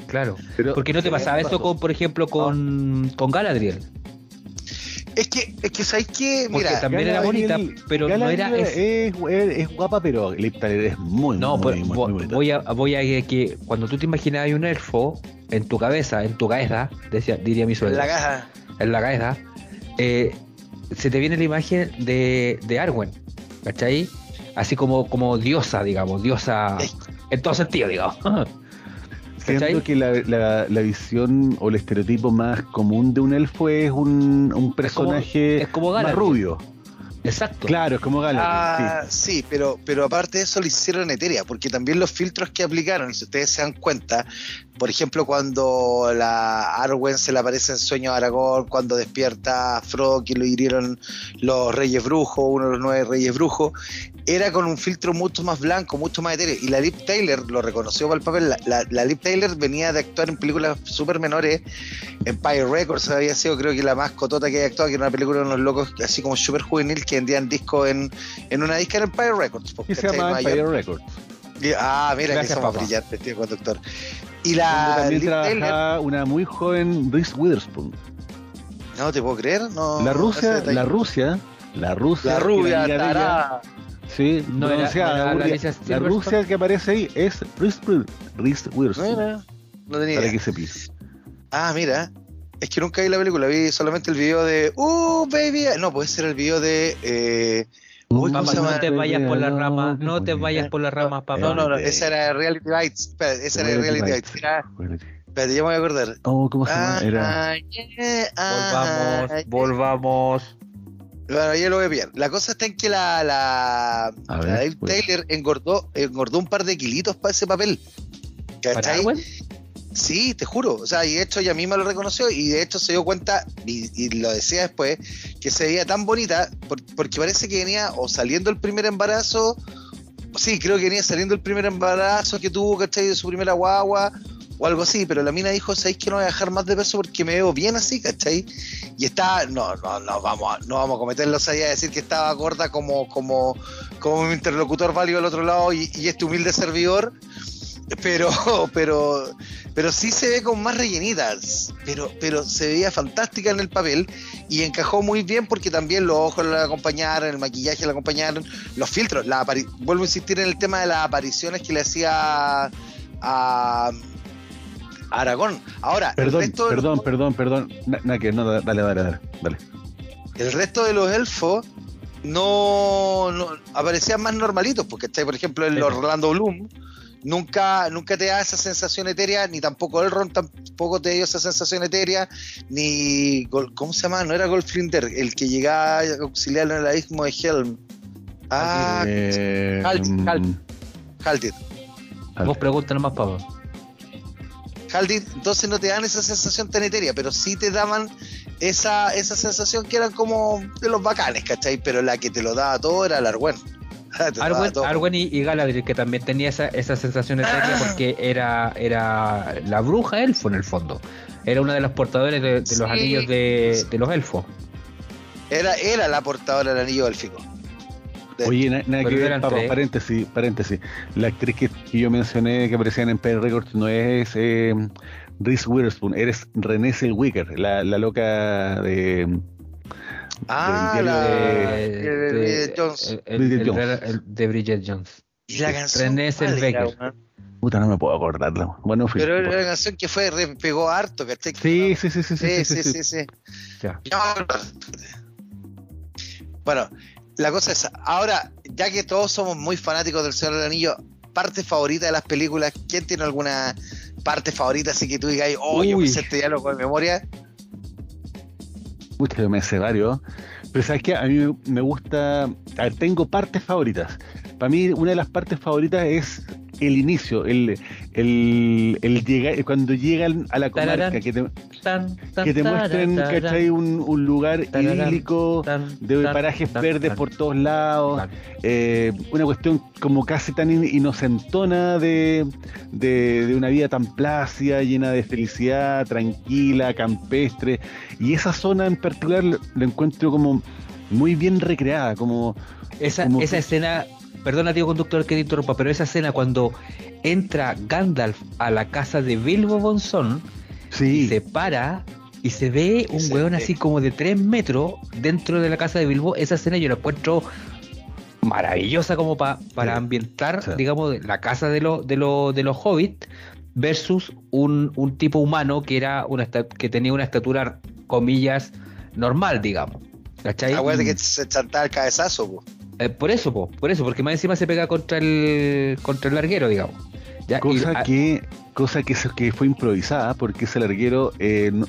Claro. Pero- ¿Por qué no te pasaba eso con, por ejemplo, con, con Galadriel? Es que, es que sabes que, Porque mira, también era bonita, Galadriel- pero no era. es- es, es- guapa, pero Liv Tyler es muy, no, muy, pues, muy, vo- muy voy a voy a que- cuando tú te imaginabas un elfo en tu cabeza, en tu cabeza, decía, diría mi en suegra, la caja. en la cabeza, eh, se te viene la imagen de, de Arwen, ¿cachai? Así como, como diosa, digamos, diosa Es- en todo sentido, digamos. Siento ¿cachai? que la, la- la visión o el estereotipo más común de un elfo es un, un personaje es como más rubio. Exacto. Claro, es como Galadriel. Ah, sí, pero, pero aparte de eso lo hicieron etérea, porque también los filtros que aplicaron, si ustedes se dan cuenta, por ejemplo, cuando la Arwen se le aparece en sueño a Aragorn, cuando despierta a Frodo que lo hirieron los Reyes Brujos, uno de los nueve Reyes Brujos, era con un filtro mucho más blanco, mucho más etéreo. Y la Liv Taylor lo reconoció para el papel. La, la, la Liv Taylor venía de actuar en películas súper menores. Empire Records había sido, creo que la más cotota que había actuado, que era una película de unos locos así como súper juvenil que vendían discos en, en una disca en Empire Records. Y se llama. Empire Records. Ah, mira Gracias, que somos papá. brillantes, tío conductor. Y la también trabajaba una muy joven Reese Witherspoon. no te puedo creer, no. La Rusia, la Rusia, la Rusia, La rubia, ella, tarada. Sí, No era- pronunciada, no era la Alicia la. Rusia que aparece ahí es Reese, Reese Witherspoon. No tenía para que se pise. Ah, mira. Es que nunca vi la película, vi solamente el video de Uh, baby. No, puede ser el video de. Eh... Uy, ¿cómo Papá, no te vayas por las ramas, no te vayas por las ramas, papá. No, no, no, esa era Reality Bites. Espera, esa era Reality Reality Bites. Era, espérate, ya me voy a acordar. Oh, ¿cómo se llama? Ah, Era yeah, ah, Volvamos, volvamos. Bueno, ya lo voy a pillar. La cosa está en que la, la, A ver, la Liv pues. Taylor engordó, engordó un par de kilitos para ese papel. ¿Para ¿Cachai? Arwen? Sí, te juro. O sea, y de hecho ella misma lo reconoció y de hecho se dio cuenta, y, y lo decía después, que se veía tan bonita por- porque parece que venía o saliendo el primer embarazo, sí, creo que venía saliendo el primer embarazo que tuvo, ¿cachai? De su primera guagua o algo así, pero la mina dijo, ¿sabéis que no voy a dejar más de peso porque me veo bien así, ¿cachai? Y está, no, no, no vamos a, no vamos a cometerlos ahí a decir que estaba gorda como, como, como mi interlocutor válido al otro lado y, y este humilde servidor, pero, pero, pero sí se ve con más rellenitas, pero, pero se veía fantástica en el papel y encajó muy bien porque también los ojos la acompañaron, el maquillaje la acompañaron, los filtros, la vuelvo a insistir en el tema de las apariciones que le hacía a, Aragón. Ahora, el Perdón, los- perdón, perdón, perdón. Na- que no, dale, dale, dale, dale. el resto de los elfos no, no- aparecían más normalitos, porque está, por ejemplo, el. Orlando Bloom, nunca, nunca te da esa sensación etérea, ni tampoco Elrond tampoco te dio esa sensación etérea, ni ¿cómo se llama? No era Goldfinger, el que llegaba a auxiliar en el abismo de Helm. Ah, Eh, Haldir, mm. Vos preguntas nomás, Pablo. Haldir, entonces no te dan esa sensación tan etérea, pero sí te daban esa, esa sensación que eran como de los bacanes, ¿cachai? Pero la que te lo daba todo era el Arwen. Daba Arwen, y, y Galadriel, que también tenía esa, esa sensación etérea porque era, era la bruja elfo en el fondo. Era una de las portadoras de, de Sí. los anillos de, de los elfos. Era, era la portadora del anillo élfico. De- Oye, na- nada que ver, papá, paréntesis, paréntesis. La actriz que, que yo mencioné que aparecía en Empire Records no es eh, Reese Witherspoon, eres Renée Zellweger, la, la loca de... ah, del la Eh, de- de- de Jones. el- el- Bridget el- Jones. el- de Bridget Jones. Y la canción. René ¿cuál era, Zellweger. Puta, no me puedo acordarla. Bueno, en fin. Pero era una canción que fue, re- pegó harto, ¿cachai? Sí, sí, sí, sí, sí, sí, sí, sí. Ya. Ya me. Bueno, la cosa es, ahora, ya que todos somos muy fanáticos del Señor del Anillo, parte favorita de las películas, ¿quién tiene alguna parte favorita así que tú digas, oh, yo me Uy. sé este diálogo de memoria? Muchos me sé varios. Pero sabes que a mí me gusta. A ver, tengo partes favoritas. Para mí, una de las partes favoritas es el inicio, el, el, el llegar, cuando llegan a la comarca, que te, Tan, tan, que te muestren, tarara, ¿cachai? Un, un lugar idílico, tan, de parajes verdes por todos lados, eh, una cuestión como casi tan in- inocentona de, de, de una vida tan plácida, llena de felicidad, tranquila, campestre. Y esa zona en particular la encuentro como muy bien recreada, como Esa, Como esa que- escena, perdona tío conductor que te interrumpa, pero esa escena cuando entra Gandalf a la casa de Bilbo Y sí, se para y se ve un Sí, weón sí. así como de 3 metros dentro de la casa de Bilbo, esa escena yo la encuentro maravillosa como pa- para Sí. ambientar, Sí. digamos, la casa de, los de, los de los hobbits versus un, un tipo humano que era una que tenía una estatura, comillas, normal, digamos. ¿Cachai? Acuérdate que se chantaba el cabezazo, po. Eh, por eso, po, por eso, porque más encima se pega contra el contra el larguero, digamos. Ya, y- cosa ah, que cosa que, se- que fue improvisada, porque ese larguero, eh, no-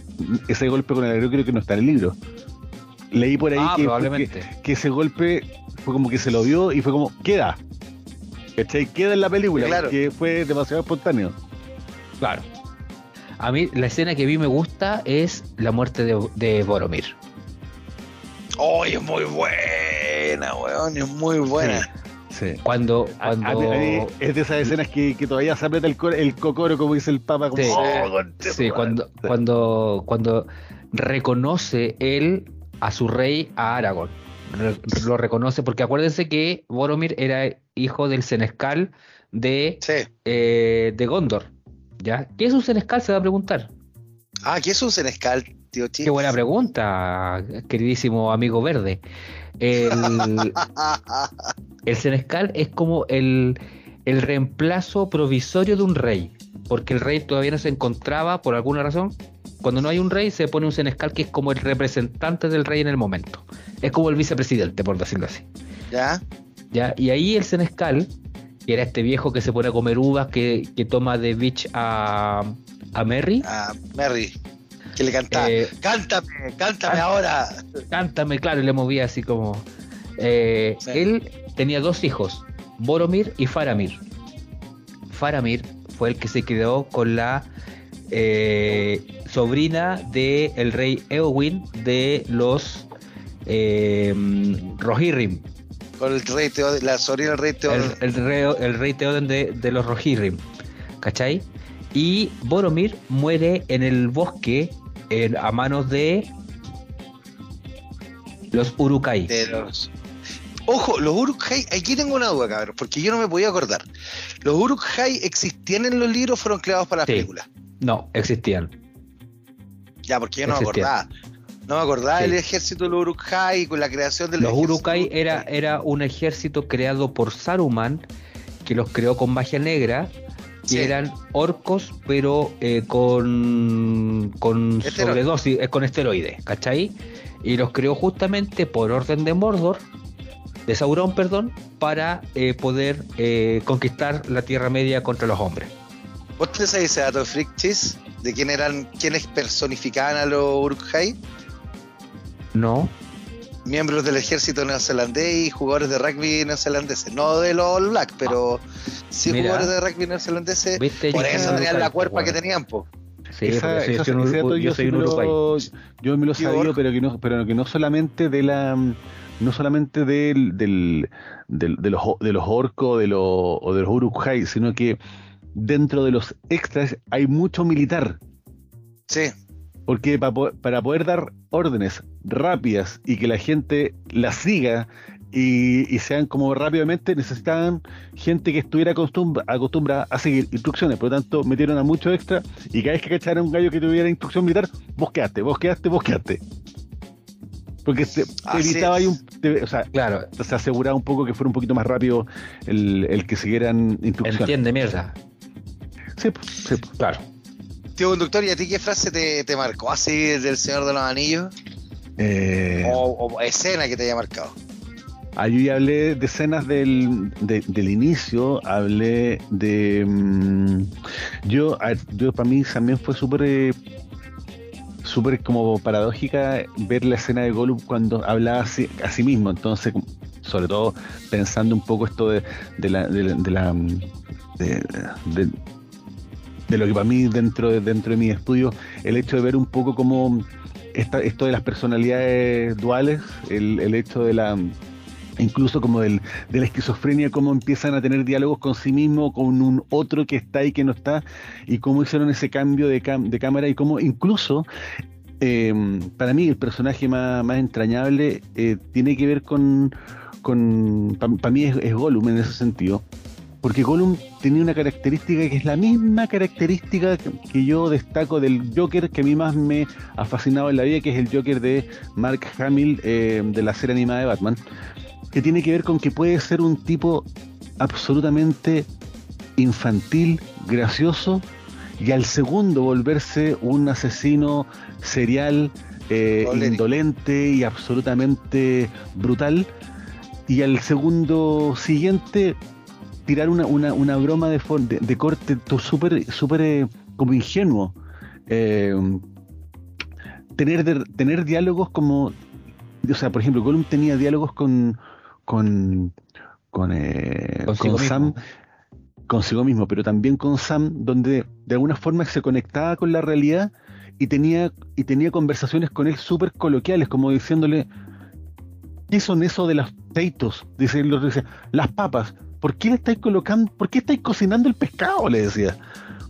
ese golpe con el larguero creo que no está en el libro. Leí por ahí ah, que, probablemente. que, que ese golpe fue como que se lo vio y fue como, queda. ¿Cachai? Queda en la película, Claro. porque fue demasiado espontáneo. Claro. A mí la escena que vi me gusta es la muerte de, de Boromir. Oh, es muy buena, weón, es muy buena. Sí. Cuando, A- a- cuando a es de esas escenas que, que todavía se aprieta el, el cocoro, como dice el Papa. Como, Sí. "Oh, conche sí, cuando, madre". cuando, cuando reconoce él a su rey, a Aragorn. Re- lo reconoce porque acuérdense que Boromir era hijo del senescal de, Sí. eh, de Gondor. ¿Ya? ¿Qué es un senescal? Se va a preguntar. Ah, ¿qué es un senescal, tío? Qué buena pregunta, queridísimo amigo verde. El, el senescal es como el, el reemplazo provisorio de un rey, porque el rey todavía no se encontraba por alguna razón. Cuando no hay un rey, se pone un senescal que es como el representante del rey en el momento. Es como el vicepresidente, por decirlo así. ¿Ya? ¿ya? Y ahí el senescal, que era este viejo que se pone a comer uvas, que, que toma de bitch a, a Merry, Ah, Merry, que le cantaba. eh, cántame, cántame ah. ahora. cántame, claro, y le movía así como. eh, Sí. Él tenía dos hijos, Boromir y Faramir. Faramir fue el que se quedó con la eh, sobrina del el rey Eowyn de los eh, Rohirrim, Con el rey Teoden, la sobrina del rey Teoden. el, el rey, el rey Theoden de, de los Rohirrim, ¿cachai? Y Boromir muere en el bosque en- a manos de los Urukai. de los. Ojo, los Uruk-hai, aquí tengo una duda, cabrón, porque yo no me podía acordar. ¿Los Uruk-hai existían en los libros o fueron creados para las Sí. películas? No, existían. Ya, porque yo no me acordaba. No me acordaba Sí. del ejército de los Uruk-hai con la creación del Los Urukai era, era un ejército creado por Saruman, que los creó con magia negra, que Sí. eran orcos, pero eh, con, con sobredosis, eh, con esteroides, ¿cachai? Y los creó justamente por orden de Mordor de Sauron, perdón, para eh, poder eh, conquistar la Tierra Media contra los hombres. ¿Vos te sabés ese dato, Frickchis? ¿De quién eran, quiénes personificaban a los Uruk-hai? No. Miembros del ejército neozelandés y jugadores de rugby neozelandeses. No de los All Black, pero sí Mira. jugadores de rugby neozelandeses. ¿Viste? Por eso tenían la cuerpa que tenían, po. Sí, Esa- porque soy- esa- soy un- yo yo soy un me lo- Uruguay. Yo me lo sabía, pero que no, pero que no solamente de la no solamente del, del, del- de los de los orcos de los, o de los Uruk-hai, sino que dentro de los extras hay mucho militar. Sí. Porque para, po- para poder dar órdenes rápidas y que la gente las siga y, y sean como rápidamente, necesitaban gente que estuviera acostumbra- acostumbrada a seguir instrucciones. Por lo tanto, metieron a mucho extra y cada vez que cacharan un gallo que tuviera instrucción militar, vos quedaste, vos quedaste, vos quedaste. Porque te, te Así evitaba ahí un. te- o sea, Claro, se aseguraba un poco que fuera un poquito más rápido el, el que siguieran instrucciones. entiende mierda. Sí, pues, sí, pues. Claro. Tío conductor, ¿y a ti qué frase te, te marcó así del Señor de los Anillos? Eh, O, o escena que te haya marcado. Ah, yo ya hablé de escenas del, de- del inicio, hablé de... mm, yo, a yo para mí también fue súper... eh, súper como paradójica ver la escena de Gollum cuando hablaba así- a sí mismo, entonces sobre todo pensando un poco esto de, de la... De, la- de la, mm, de- de- lo que para mí dentro de, dentro de mi estudio, el hecho de ver un poco como esta, esto de las personalidades duales, el, el hecho de la incluso como del, de la esquizofrenia, cómo empiezan a tener diálogos con sí mismo, con un otro que está y que no está, y cómo hicieron ese cambio de, cam- de cámara y cómo incluso eh, para mí el personaje más, más entrañable eh, tiene que ver con, con para mí es, es Gollum en ese sentido. Porque Gollum tenía una característica que es la misma característica que- yo destaco del Joker que a mí más me ha fascinado en la vida, que es el Joker de Mark Hamill eh, de la serie animada de Batman, que tiene que ver con que puede ser un tipo absolutamente infantil, gracioso, y al segundo volverse un asesino serial, eh, indolente y absolutamente brutal, y al segundo siguiente tirar una, una, una broma de, de, de corte súper súper eh, como ingenuo. Eh, tener, de- tener diálogos como, o sea, por ejemplo, Gollum tenía diálogos con con con, eh, con Sam mismo. consigo mismo, pero también con Sam, donde de alguna forma se conectaba con la realidad y tenía, y tenía conversaciones con él súper coloquiales, como diciéndole, ¿qué son eso de los peitos? Dice dice, las papas, ¿por qué le estáis colocando, por qué estáis cocinando el pescado? Le decía.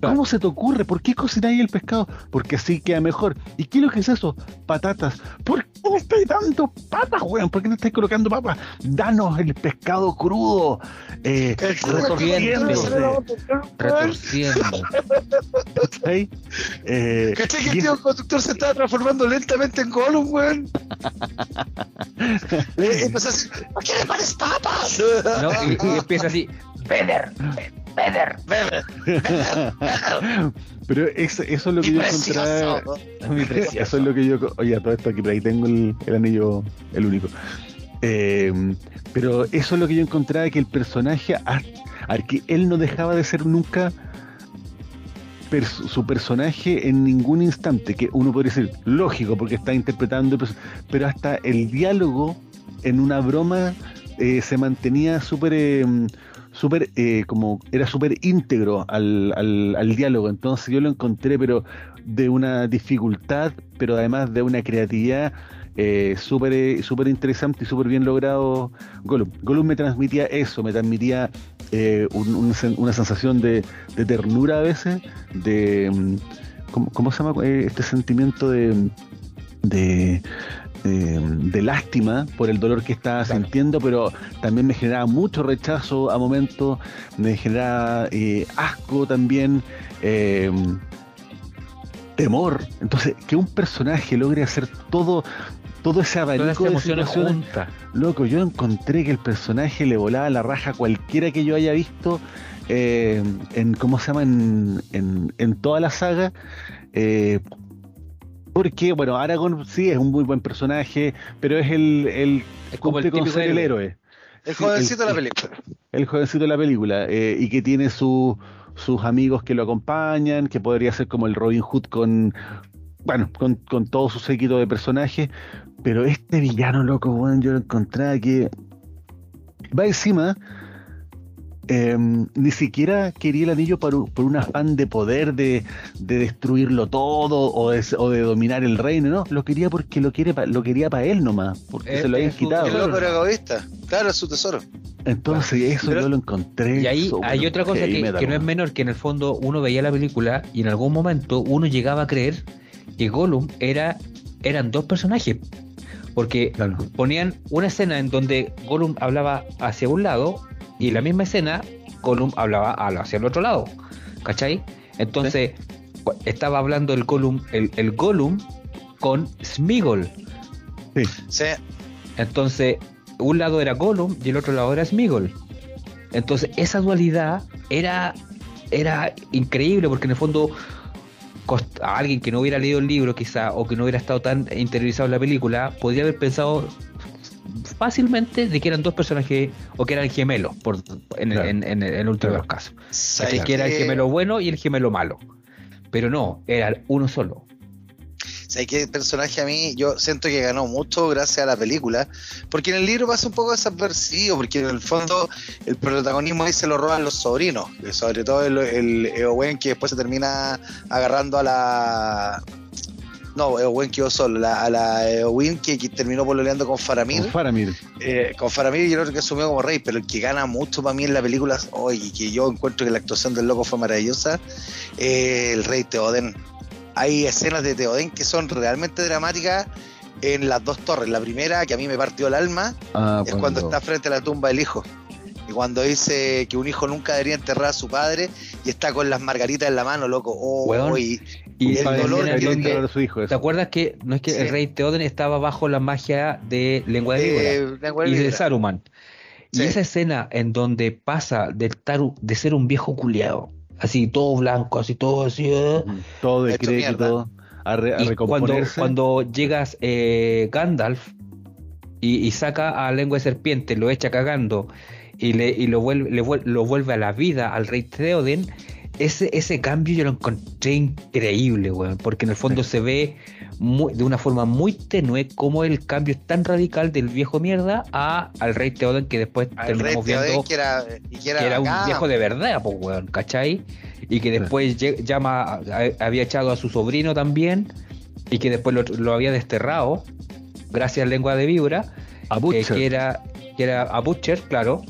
¿Cómo se te ocurre? ¿Por qué cocináis el pescado? Porque así queda mejor. ¿Y qué es lo que es eso? Patatas. ¿Por qué le estáis dando papas, weón? ¿Por qué no estáis colocando papas? Danos el pescado crudo. Eh, retorciéndose. Retorciendo. ¿Cachai? Eh, ¿Cachai que el tío conductor se estaba transformando lentamente en Gollum, weón? Eh, empezó ¿por qué le pones papas? ¿no? Y, y empieza así, Vader, Vader. Pero eso, eso es lo que ¡Qué yo encontraba. Muy precioso. Eso es lo que yo. Oye, todo esto aquí por ahí tengo el, el anillo, el único. Eh, pero eso es lo que yo encontraba que el personaje, que él no dejaba de ser nunca su personaje en ningún instante, que uno podría decir lógico porque está interpretando, pero hasta el diálogo en una broma eh, se mantenía súper eh, súper eh, como era súper íntegro al, al, al diálogo entonces yo lo encontré pero de una dificultad pero además de una creatividad eh, súper eh, súper interesante y súper bien logrado Gollum. Gollum me transmitía eso, me transmitía eh, un- una sensación de, de ternura a veces, de mm, ¿cómo, cómo se llama eh, este sentimiento de, de, de lástima por el dolor que estaba Claro. sintiendo, pero también me generaba mucho rechazo a momentos, me generaba eh, asco también, eh, temor. Entonces, que un personaje logre hacer todo, todo ese abanico de emociones situaciones, juntas. loco, yo encontré que el personaje le volaba la raja a cualquiera que yo haya visto eh, en, ¿cómo se llama? En, en, en toda la saga. eh, porque, bueno, Aragorn sí es un muy buen personaje, pero es el, el Es como el cumple con ser el héroe. El Sí, jovencito de la el- película. el jovencito de la película, eh, y que tiene su- sus amigos que lo acompañan, que podría ser como el Robin Hood con, bueno, con, con todo su séquito de personajes, pero este villano loco, weón, yo lo encontraba que va encima, eh, ni siquiera quería el anillo por, un- por un afán de poder, de, de destruirlo todo o de, o de dominar el reino, no, lo quería porque lo, quiere pa- lo quería para él nomás, porque Es- se lo habían es quitado. El loco era egoísta. Claro, es su tesoro. Entonces eso Pero- yo lo encontré. Y ahí hay otra cosa que, que no es menor, que en el fondo uno veía la película y en algún momento uno llegaba a creer que Gollum era, eran dos personajes. Porque Claro. ponían una escena en donde Gollum hablaba hacia un lado y la misma escena Gollum hablaba hacia el otro lado. ¿Cachai? Entonces estaba hablando el Gollum, el, el Gollum con Smigol. Sí. Sí. Entonces, un lado era Gollum y el otro lado era Smigol. Entonces, esa dualidad era, era increíble porque en el fondo a alguien que no hubiera leído el libro quizá o que no hubiera estado tan interiorizado en la película, podría haber pensado fácilmente de que eran dos personajes o que eran gemelos por, en, Claro. en- en- en el último de los casos. ¿Sabes Así que era el gemelo bueno y el gemelo malo. Pero no, era uno solo. ¿Sabes qué personaje a mí? Yo siento que ganó mucho gracias a la película, porque en el libro pasa un poco desapercibido, porque en el fondo el protagonismo ahí se lo roban los sobrinos, sobre todo el, el Eowyn que después se termina agarrando a la... No, Eowyn quedó solo, la- a la Eowyn que, que terminó pololeando con Faramir, Con Faramir. eh, con Faramir y el otro que asumió como rey, pero el que gana mucho para mí en la película, hoy que yo encuentro que la actuación del loco fue maravillosa, eh, el rey Teoden. Hay escenas de Teoden que son realmente dramáticas en las dos torres. La primera, que a mí me partió el alma, Ah, es cuando está frente a la tumba del hijo. Y cuando dice que un hijo nunca debería enterrar a su padre y está con las margaritas en la mano, loco. Oh, Weón, y, Y el dolor que su hijo. ¿Te acuerdas que no es que Sí. el rey Teoden estaba bajo la magia de lengua de eh, y de. Saruman. Sí. Y esa escena en donde pasa de, estar, de ser un viejo culiado, así todo blanco, así todo así, ¿eh? Todo Hecho decrépito, a, re- a y cuando llegas eh, Gandalf y, y saca a lengua de serpiente, lo echa cagando y, le, y lo, vuelve, le vuel- lo vuelve a la vida al rey Theoden, ese, ese cambio yo lo encontré increíble, weón, porque en el fondo se ve muy- de una forma muy tenue cómo el cambio es tan radical del viejo mierda a, al rey Theoden que después Al rey terminamos Teoden, viendo que era, que era, que era un viejo de verdad, pues, weón, ¿cachai? Y que después lle- llama, a- había echado a su sobrino también, y que después lo, lo había desterrado, gracias a lengua de víbora, a eh, Butcher. que era que era a Butcher, claro,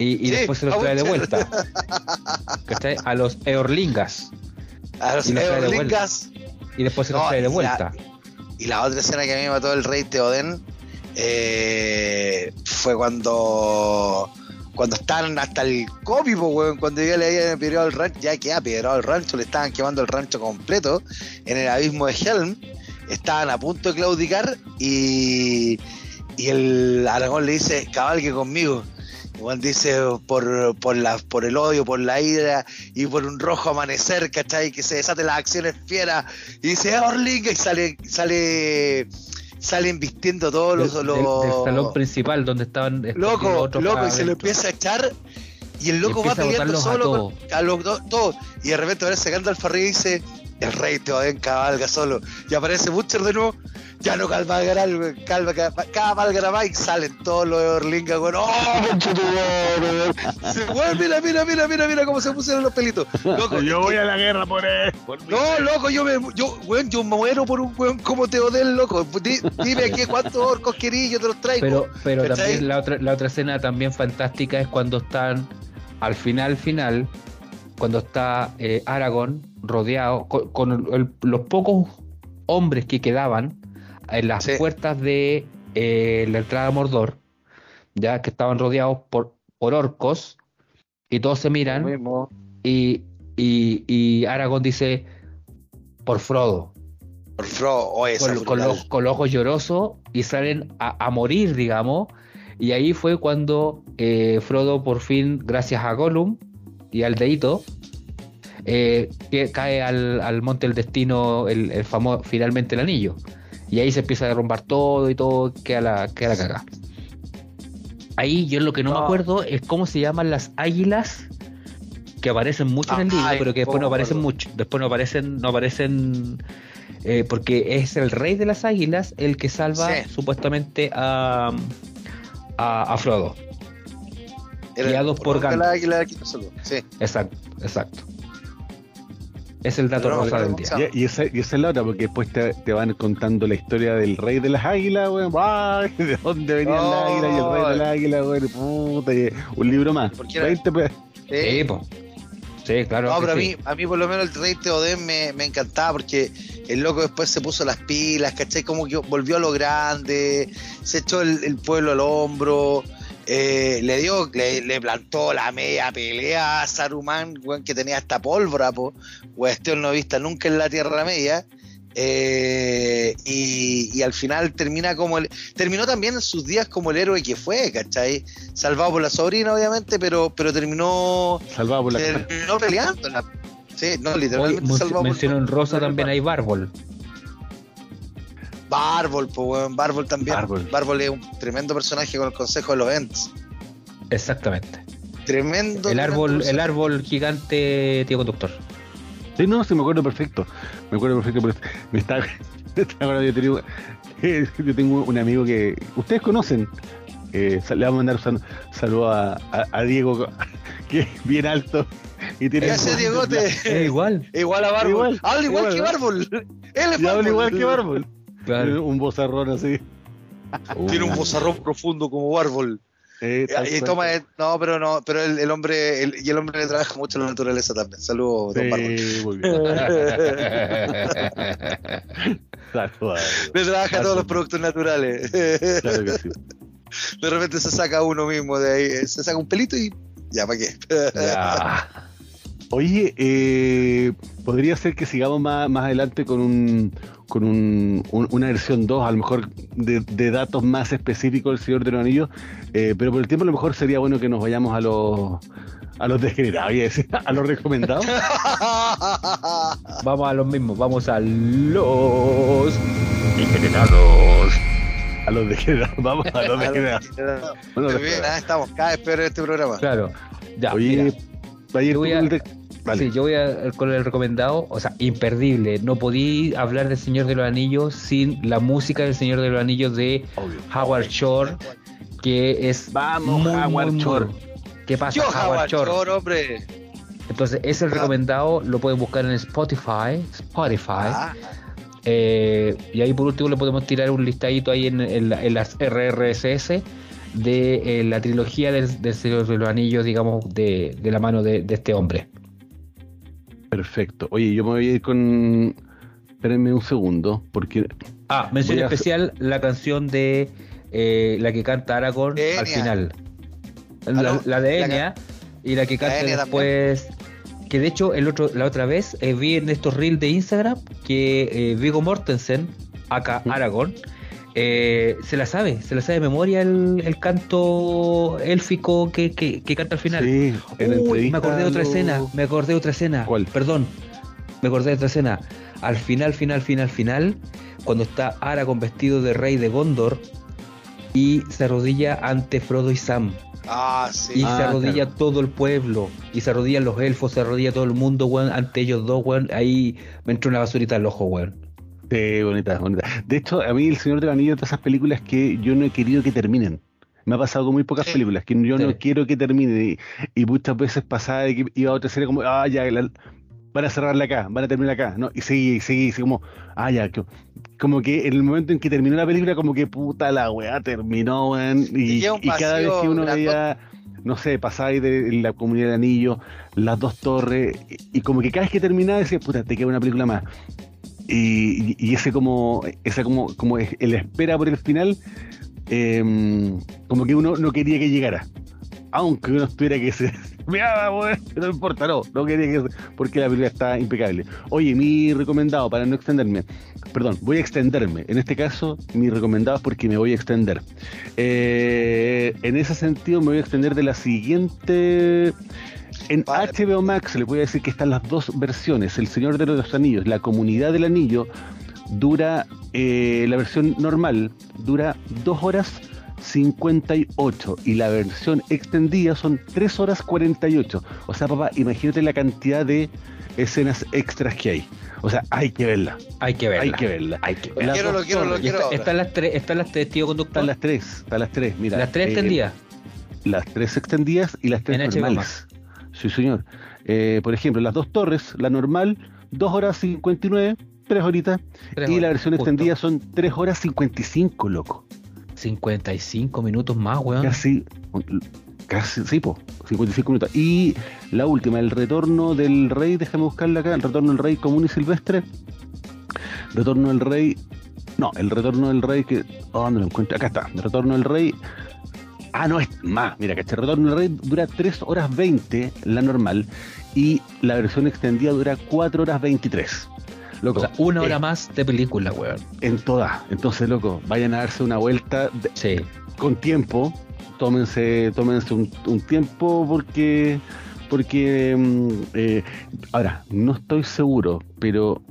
y, y Sí, después se los trae de vuelta, ¿cachai? A los Eorlingas, A los y de Eorlingas. y después se los No, trae de la- vuelta. Y la otra escena que a mí me mató el rey Teoden eh, fue cuando cuando estaban hasta el weón, cuando ya le habían apedreado el rancho, ya que apedreado el rancho, le estaban quemando el rancho completo en el abismo de Helm, estaban a punto de claudicar y, y el Aragón le dice, cabalgue conmigo. Juan dice, por, por, la, por el odio, por la ira y por un rojo amanecer, ¿cachai? Que se desaten las acciones fieras. Y dice, Orling, y sale, sale, salen vistiendo todos los... Del salón principal donde estaban escondidos loco, loco, y se lo empieza a echar y el loco Y va peleando a solo todos. con- a los dos, todos. Y de repente aparece Gandalf arriba y dice, el rey Teoden cabalga solo. Y aparece Butcher de nuevo, ya no cabalgará, el- calma, cabalgará más y salen todos los de Orlinga, weón. ¡Oh, conchetumare, weón! Mira, mira, mira, mira, mira cómo se pusieron los pelitos. Loco, Yo voy a la guerra por él. por no, loco, yo me, yo, weón, yo me muero por un weón como Teoden, loco. Di- dime aquí cuántos orcos querís, yo te los traigo. Pero, pero ¿Cachai? también la otra, la otra escena también fantástica es cuando están al final, final, cuando está eh, Aragorn rodeado con, con el- los pocos hombres que quedaban en las Sí. puertas de eh, la entrada a Mordor, ya que estaban rodeados por, por orcos y todos se miran y, y, y Aragorn dice por Frodo Por Fro, oh, con, con los, con los ojos llorosos y salen a, a morir, digamos. Y ahí fue cuando eh, Frodo por fin, gracias a Gollum y al Deito, eh, que cae al, al monte del destino el, el famoso finalmente el anillo. Y ahí se empieza a derrumbar todo y todo, queda la, queda la cagada. Ahí yo lo que no, me No. acuerdo es cómo se llaman las águilas que aparecen mucho en el libro, Ay, pero que después no aparecen mucho. Después no aparecen, no aparecen eh, porque es el rey de las águilas el que salva Sí. supuestamente a, a, a Frodo. Guiados por águila pasó, Sí. Exacto, exacto. Es el dato rosa del día. Y, y esa, y esa es la otra, porque después te, te van contando la historia del rey de las águilas, weón. ¡Ay! ¿De dónde venían No. las águilas y el rey de las águilas, weón? Puta, y un libro más. Porque era- 20 pe- Sí. Sí, claro. No, pero a mí, a mí por lo menos el rey Teoden me, me encantaba porque el loco después se puso las pilas, ¿cachai? Como que volvió a lo grande, se echó el, el pueblo al hombro, eh, le dio, le, le plantó la media pelea a Saruman, weón, que tenía hasta pólvora, po, cuestión no vista nunca en la Tierra Media. eh, y, y al final termina como el, terminó también en sus días como el héroe que fue, ¿cachai? Salvado por la sobrina, obviamente, pero, pero terminó Salvado por la terminó peleando. Sí, no, literalmente men- salvado por- mencionó en rosa también hay Bárbol. Bárbol, pues, weón, Bárbol también. Bárbol. Bárbol. es un tremendo personaje con el consejo de los Ents. Exactamente. Tremendo. El tremendo árbol, el árbol gigante, tío conductor. Sí, no, sí, me acuerdo perfecto. Me acuerdo perfecto, pero me está. me está acordando, yo, eh, yo tengo un amigo que ustedes conocen. eh, le vamos a mandar un sal- saludo a, a- a Diego, que es bien alto y tiene. Ese Diegote. Es igual. Igual a Bárbol. Igual, habla igual, igual, que. Bárbol. Él es Y habla Bárbol. igual que Bárbol. Claro. Un bozarrón así. Tiene un bozarrón profundo como Bárbol. Eh, Y toma, eh, no, pero no, pero el, el hombre, el- y el hombre le trabaja mucho la naturaleza también. Saludos, don. Sí, muy bien. Le trabaja todos los productos naturales. Claro que sí. De repente se saca uno mismo de ahí, eh, se saca un pelito y ya, ¿para qué? Ya. Oye, eh, podría ser que sigamos más, más adelante con un con un, un- una versión 2, a lo mejor de, de datos más específicos del Señor de los Anillos, eh, pero por el tiempo a lo mejor sería bueno que nos vayamos a los a los desgenerados, iba a los recomendados. Vamos a los mismos, vamos a los degenerados. A los degenerados, vamos a los degenerados. Bueno, Muy bien, ah, estamos cada vez peor en este programa. Claro. Ya, Oye, mira. ayer yo voy tú a- el de- Vale. Sí, yo voy a, con el recomendado, o sea, imperdible. No podí hablar del Señor de los Anillos sin la música del Señor de los Anillos de Obvio. Howard Shore, que es Vamos, muy, Howard muy, Shore. ¿Qué pasa, Yo, Howard Howard Shore? Shore, hombre. Entonces, ese es el Ah. recomendado, lo pueden buscar en Spotify, Spotify. Ah, Eh, y ahí por último le podemos tirar un listadito ahí en, en en las RRSS de eh, la trilogía del, del Señor de los Anillos, digamos, de, de la mano de, de este hombre. Perfecto. Oye, yo me voy a ir con. Espérenme un segundo, porque. Ah, mención a especial la canción de eh, la que canta Aragorn al final. Ah, La, de la Enya y la que canta después. Que de hecho el otro, la otra vez eh, vi en estos reels de Instagram que eh, Vigo Mortensen, acá ¿Mm? Aragorn, eh, se la sabe, se la sabe de memoria el, el canto élfico que, que, que canta al final. Sí, en Uy, me acordé de otra lo- escena, me acordé de otra escena. ¿Cuál? Perdón, me acordé de otra escena. Al final, final, final, final, cuando está Aragorn vestido de rey de Gondor y se arrodilla ante Frodo y Sam. ah, sí. Y Ah, se arrodilla claro. todo el pueblo. Y se arrodillan los elfos, se arrodilla todo el mundo, weón, ante ellos dos, weón. Ahí me entró una basurita al ojo, weón. Sí, bonita, bonita. De hecho, a mí El Señor del Anillo de esas películas que yo no he querido que terminen. Me ha pasado con muy pocas Sí. películas que yo Sí. no quiero que terminen. Y, y muchas veces pasaba de que iba a otra serie como, ah, ya, la- van a cerrarla acá, van a terminar acá. ¿no? Y seguí, y seguí, y seguí como, ah, ya, que- como que en el momento en que terminó la película, como que puta la weá terminó, weón. Y, cada vez que uno veía, no sé, pasaba ahí de la comunidad del anillo, las dos torres, y, y como que cada vez que terminaba decía, puta, te queda una película más. Y, ese como, esa como, como el espera por el final, em, como que uno no quería que llegara. Aunque uno estuviera que se no importa, no, no quería que porque la película está impecable. Oye, mi recomendado, para no extenderme, perdón, voy a extenderme. En este caso, mi recomendado es porque me voy a extender. Eh, en ese sentido, me voy a extender de la siguiente. En. HBO Max le voy a decir que están las dos versiones. El Señor de los Anillos, la comunidad del anillo, dura, eh, la versión normal, dura dos horas 58 y la versión extendida son 3 horas 48. O sea, papá, imagínate la cantidad de escenas extras que hay. O sea, hay que verla. Hay que verla. Hay que verla. Hay que verla. quiero, lo quiero, lo quiero. está- están las tres, están las tres, tío conductor. Están las tres, están las tres, mira. las tres eh, extendidas. las tres extendidas y las tres En HBO normales. Sí, señor. Eh, por ejemplo, las dos torres, la normal, 2 horas 59, 3 horitas. Tres y la horas, versión justo. extendida son 3 horas 55, loco. 55 minutos más, weón. Casi, casi, sí, po, 55 minutos. Y la última, el retorno del rey, déjame buscarla acá, el retorno del rey común y silvestre. Retorno del rey, no, el retorno del rey que, oh, ¿dónde lo encuentro? Acá está, el retorno del rey. Ah, no, es más, mira, retorno del rey dura 3 horas 20, la normal, y la versión extendida dura 4 horas 23. Loco, O sea, una hora eh, más de película, weón. en todas. Entonces, loco, vayan a darse una vuelta de- Sí. con tiempo, tómense, tómense un, un tiempo porque, porque mm, eh, ahora, no estoy seguro, pero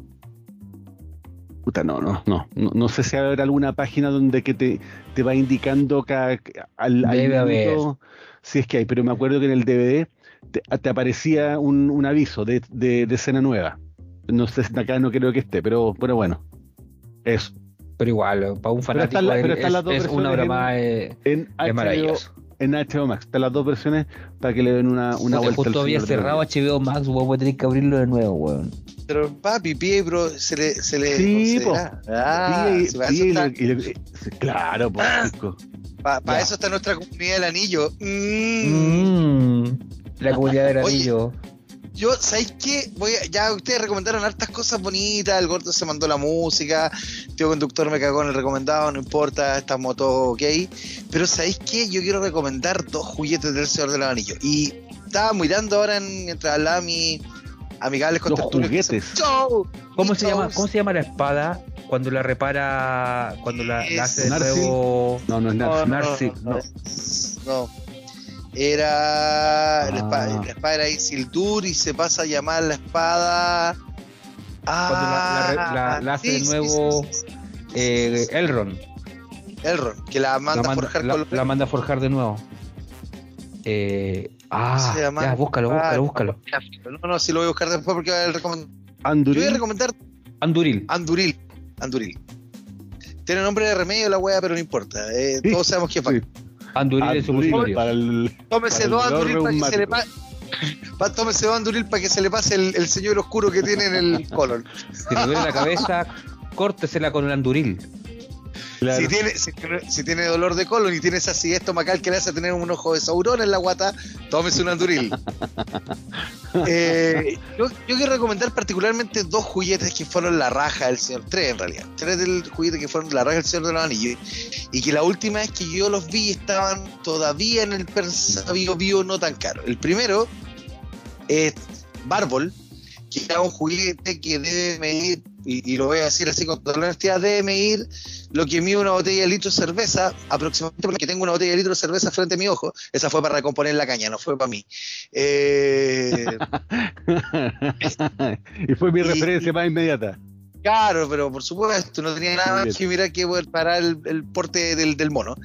puta, no, no, no, no, no sé si habrá alguna página donde que te, te va indicando cada, al, al Debe haber. minuto si es que hay, pero me acuerdo que en el DVD te, te aparecía un, un aviso de, de, de escena nueva. No sé, si acá no creo que esté, pero, pero bueno, eso. Pero igual, para un fanático la- pero es, las dos es una versiones más eh, En es HBO. En HBO Max. Están las dos versiones para que le den una, una Puta, vuelta. justo había cerrado. HBO Max, weón, voy a tener que abrirlo de nuevo, weón. Pero papi, Piebro, se le. Se le Sí, no sé, po. ah, para y está- le- claro, pues, chico. pa- pa Ya. eso está nuestra comunidad del anillo. Mm. Mm, la comunidad del Oye. Anillo. Yo, ¿sabéis qué? Voy a- ya ustedes recomendaron hartas cosas bonitas, el gordo se mandó la música, tío conductor me cagó en el recomendado, no importa, estamos todos ok. Pero ¿sabéis qué? Yo quiero recomendar dos juguetes del Señor de los Anillos. Y estaba mirando ahora en- mientras hablaba mi amigables contertulios que juguetes. dicen, "Chau, ¿Cómo se llama? chau". ¿Cómo se llama la espada cuando la repara, cuando la, la hace de nuevo? No, no es No, Narcy, no, Narcy, no, no. no. Era. La, espada, Ah. la espada era Isildur y se pasa a llamar la espada. Cuando la- la re- la- la hace de sí, nuevo, sí, sí, sí, sí, sí, Eh. Elrond. Elrond, que la manda, la, a forjar la- con los la manda a forjar de nuevo. Eh, ah, Se llama- ya, búscalo, Ah, búscalo, búscalo. No, no, si lo voy a buscar después porque voy a recomendar. Yo Anduril. voy a recomendar Anduril. Anduril. Anduril. Tiene nombre de remedio la wea, pero no importa. eh, Sí, todos sabemos que es sí. Anduril es supositorio. para el, Tómese para el dos dolor Anduril para que se le pase. Pa, tómese dos Anduril para que se le pase el, el señor oscuro que tiene en el colon. Si le duele la cabeza, córtesela con el Anduril. Claro. Si, tiene, si, si tiene dolor de colon y tiene esa acidez estomacal que le hace tener un ojo de saurón en la guata, tómese un anduril. Eh, yo, yo quiero recomendar particularmente dos juguetes que fueron la raja del señor, tres en realidad, tres del juguete que fueron la raja del señor de los anillos. Y que la última vez que yo los vi estaban todavía en el Persa Bio Bio no tan caro. El primero es Barbol, que era un juguete que debe medir, y, y lo voy a decir así con toda la honestidad, debe medir lo que mide una botella de litro de cerveza, aproximadamente porque tengo una botella de litro de cerveza frente a mi ojo. Esa fue para recomponer la caña, no fue para mí. Eh, y fue mi Y- referencia más inmediata. claro, pero por supuesto, no tenía nada más que mirar que parar el, el porte del, del mono.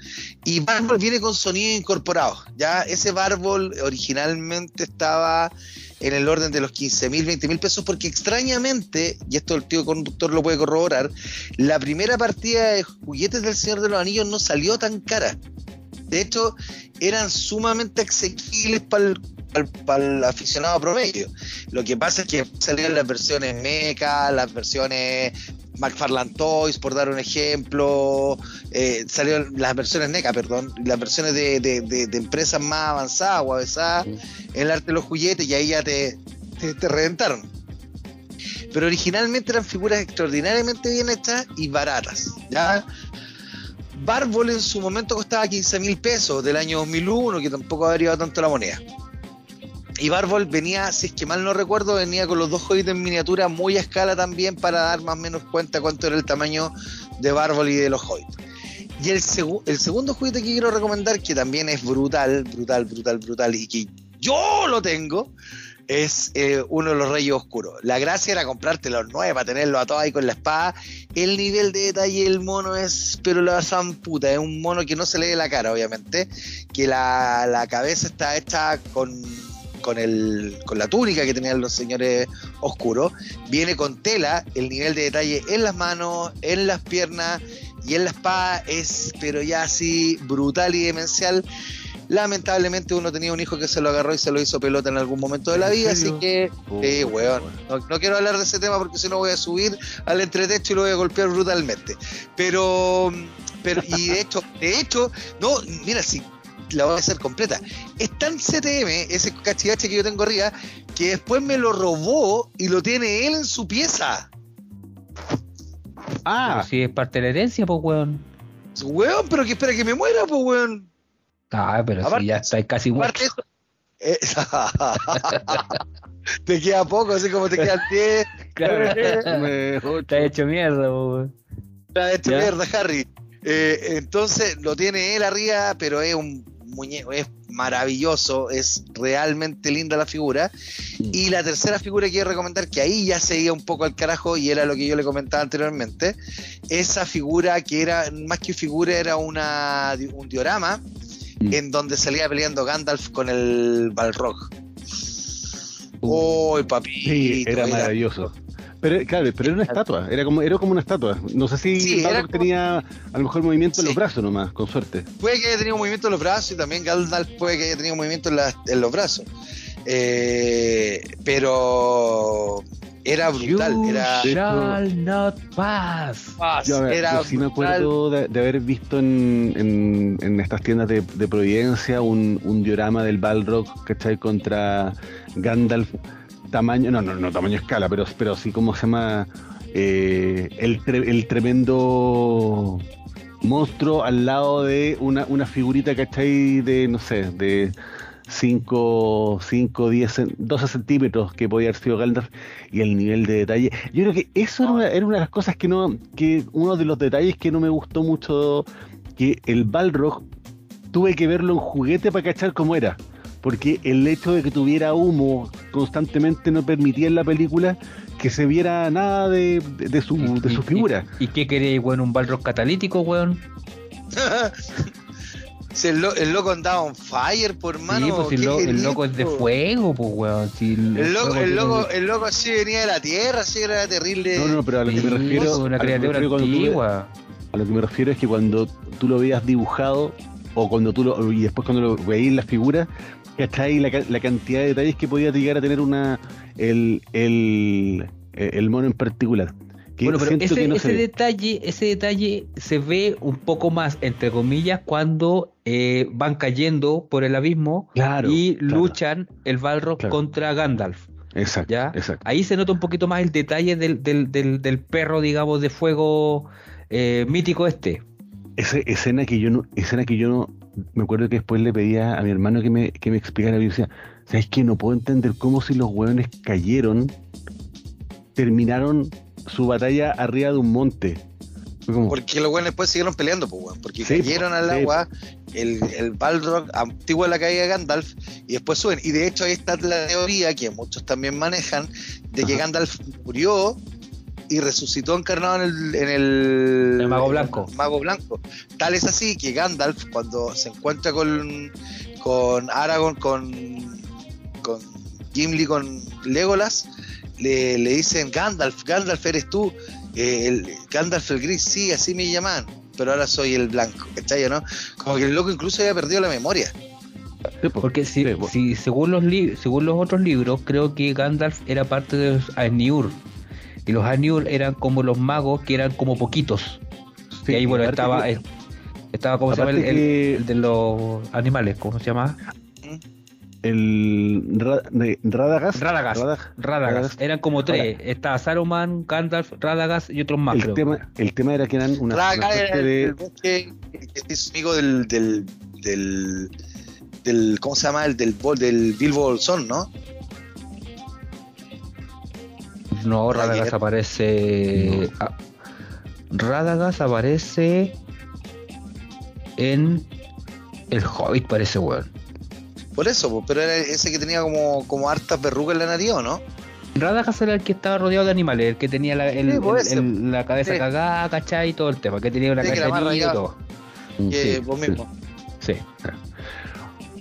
Y Barbol viene con sonido incorporado. Ya ese Barbol originalmente estaba en el orden de los 15 mil, 20 mil pesos, porque extrañamente, y esto el tío conductor lo puede corroborar, la primera partida de juguetes del Señor de los Anillos no salió tan cara. De hecho, eran sumamente asequibles para el, aficionado promedio. Lo que pasa es que salieron las versiones Mecha, las versiones McFarlane Toys, por dar un ejemplo, eh, salieron las versiones NECA, perdón, las versiones de, de- de- de empresas más avanzadas o avesadas en el arte de los juguetes y ahí ya te, te, te reventaron. Pero originalmente eran figuras extraordinariamente bien hechas y baratas. ¿ya? Barbol en su momento costaba 15 mil pesos del año 2001, que tampoco ha variado tanto la moneda. Y Barbol venía, si es que mal no recuerdo, venía con los dos hobbits en miniatura muy a escala también para dar más o menos cuenta cuánto era el tamaño de Barbol y de los hobbits. Y el, segu- el segundo juguete que quiero recomendar, que también es brutal, brutal, brutal, brutal, y que yo lo tengo, es eh, uno de los reyes oscuros. La gracia era comprarte los nueve para tenerlo a todos ahí con la espada. El nivel de detalle del mono es, pero la puta, es un mono que no se le ve la cara, obviamente, que la, la cabeza está hecha con con, el, con la túnica que tenían los señores oscuros, viene con tela, el nivel de detalle en las manos, en las piernas y en la espada es, pero ya así brutal y demencial. Lamentablemente uno tenía un hijo que se lo agarró y se lo hizo pelota en algún momento de la vida, así que, eh, weón, no, quiero hablar de ese tema porque si no voy a subir al entretecho y lo voy a golpear brutalmente. Pero, pero y de hecho, de hecho, no, mira, si la voy a hacer completa. Es tan CTM, ese cachivache que yo tengo arriba, que después me lo robó y lo tiene él en su pieza. Ah, si es parte de la herencia, pues, weón. Weón, pero que espera que me muera, pues, weón. Ah, pero si ya está casi muerto. Eh, te queda poco, así como te queda el pie. Claro, está hecho mierda, weón. Está hecho mierda, Harry. Eh, entonces lo tiene él arriba, pero es un muñeco, es maravilloso, es realmente linda la figura. Mm. Y la tercera figura que quiero recomendar, que ahí ya se iba un poco al carajo y era lo que yo le comentaba anteriormente, esa figura que era, más que figura, era una, un diorama mm. en donde salía peleando Gandalf con el Balrog. ¡Uy, papi! era, maravilloso. Pero, claro, pero era una estatua, era como, era como una estatua. No sé si Balrog tenía a lo mejor movimiento en los brazos nomás, con suerte. Puede que haya tenido movimiento en los brazos y también Gandalf puede que haya tenido movimiento en, en los brazos. Eh, pero era brutal. era, shall not pass. Yo, era sí me acuerdo de, haber visto en, en, estas tiendas de, de Providencia un, un, diorama del Balrog, ¿cachai? Contra Gandalf tamaño, no, no, no tamaño escala, pero, pero sí como se llama eh, el, el tremendo monstruo al lado de una, una figurita, ¿cachai? De, no sé, de 5, 5, 10, 12 centímetros que podía haber sido Gandalf y el nivel de detalle. Yo creo que eso era una, era una, de las cosas que no, que uno de los detalles que no me gustó mucho, que el Balrog tuve que verlo en juguete para cachar cómo era porque el hecho de que tuviera humo constantemente no permitía en la película que se viera nada de, su, de su figura. ¿Y, qué quería, weón? ¿Un balrog catalítico, weón? si el, loco andaba on fire, por mano. Sí, pues el, loco es de fuego, pues, weón. el, loco, el, loco, el loco así venía de la tierra, así era terrible. No, no, pero a lo que me refiero. Una criatura antigua. a lo que me refiero es que cuando tú lo veías dibujado, o cuando tú lo. y después cuando lo veías en la figura, ¿Cachai? La, la cantidad de detalles que podía llegar a tener una el, el, el mono en particular. bueno, pero ese, ese detalle, ese detalle se ve un poco más, entre comillas, cuando eh, van cayendo por el abismo y luchan el Balrog contra Gandalf. Exacto, ¿ya? Ahí se nota un poquito más el detalle del, del, del, perro, digamos, de fuego eh, mítico este. Esa escena que yo no, escena que yo no, me acuerdo que después le pedía a mi hermano que me, que me explicara. Y decía, ¿sabes qué? No puedo entender cómo si los hueones cayeron, terminaron su batalla arriba de un monte. Porque los hueones después siguieron peleando, pues, porque cayeron al agua, el, el Balrog antiguo la caída de Gandalf, y después suben. Y de hecho ahí está la teoría que muchos también manejan, de que Gandalf murió y resucitó encarnado en el, en el, mago blanco. mago blanco. Tal es así que Gandalf, cuando se encuentra con, con Aragorn, con, con Gimli, con Legolas, le, le dicen Gandalf, Gandalf eres tú, eh, el, Gandalf el gris, sí, así me llaman, pero ahora soy el blanco, ¿cachai? ¿no? Como que el loco incluso había perdido la memoria. Porque si, si según los según los otros libros, creo que Gandalf era parte de Ainur, y los Anur eran como los magos que eran como poquitos. y ahí, bueno, estaba, estaba, ¿cómo se llama? El, de los animales, ¿cómo se llama? El Radagast. Radagast. Radagast. Eran como tres. Estaba Saruman, Gandalf, Radagast y otros más. El, tema, el tema era que eran una. Radagast era el, que es amigo del, del, del, del, ¿Cómo se llama? El del, del Bilbo Bolsón, ¿no? No, Radagast aparece. Radagast aparece en El Hobbit, parece, weón. Por eso, pero era ese que tenía como, como hartas verrugas en la nariz, ¿o no? Radagast era el que estaba rodeado de animales, el que tenía la, el- Sí, pues el- ese. el- la cabeza Sí. cagada, ¿cachai? Y todo el tema, que tenía una Sí, cachanilla y todo. Que sí, vos mismo. Sí.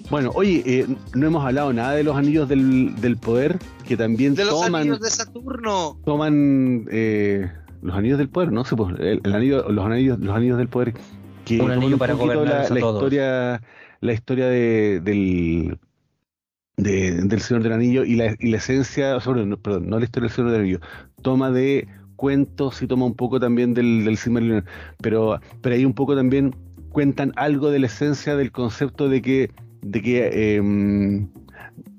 Bueno, oye, eh, no hemos hablado nada de los anillos del, del poder, que también De los toman, anillos de Saturno. toman eh, los anillos del poder, ¿no? Sí, pues, el, el anillo, los anillos, los anillos del poder, que Un anillo para poquito gobernarlos la, historia, la historia de, del de- del Señor del Anillo y la, y la esencia, sobre, no, perdón, no la historia del Señor del Anillo, toma de cuentos y toma un poco también del, del Silmarillion, pero, pero ahí un poco también cuentan algo de la esencia del concepto de que de que em,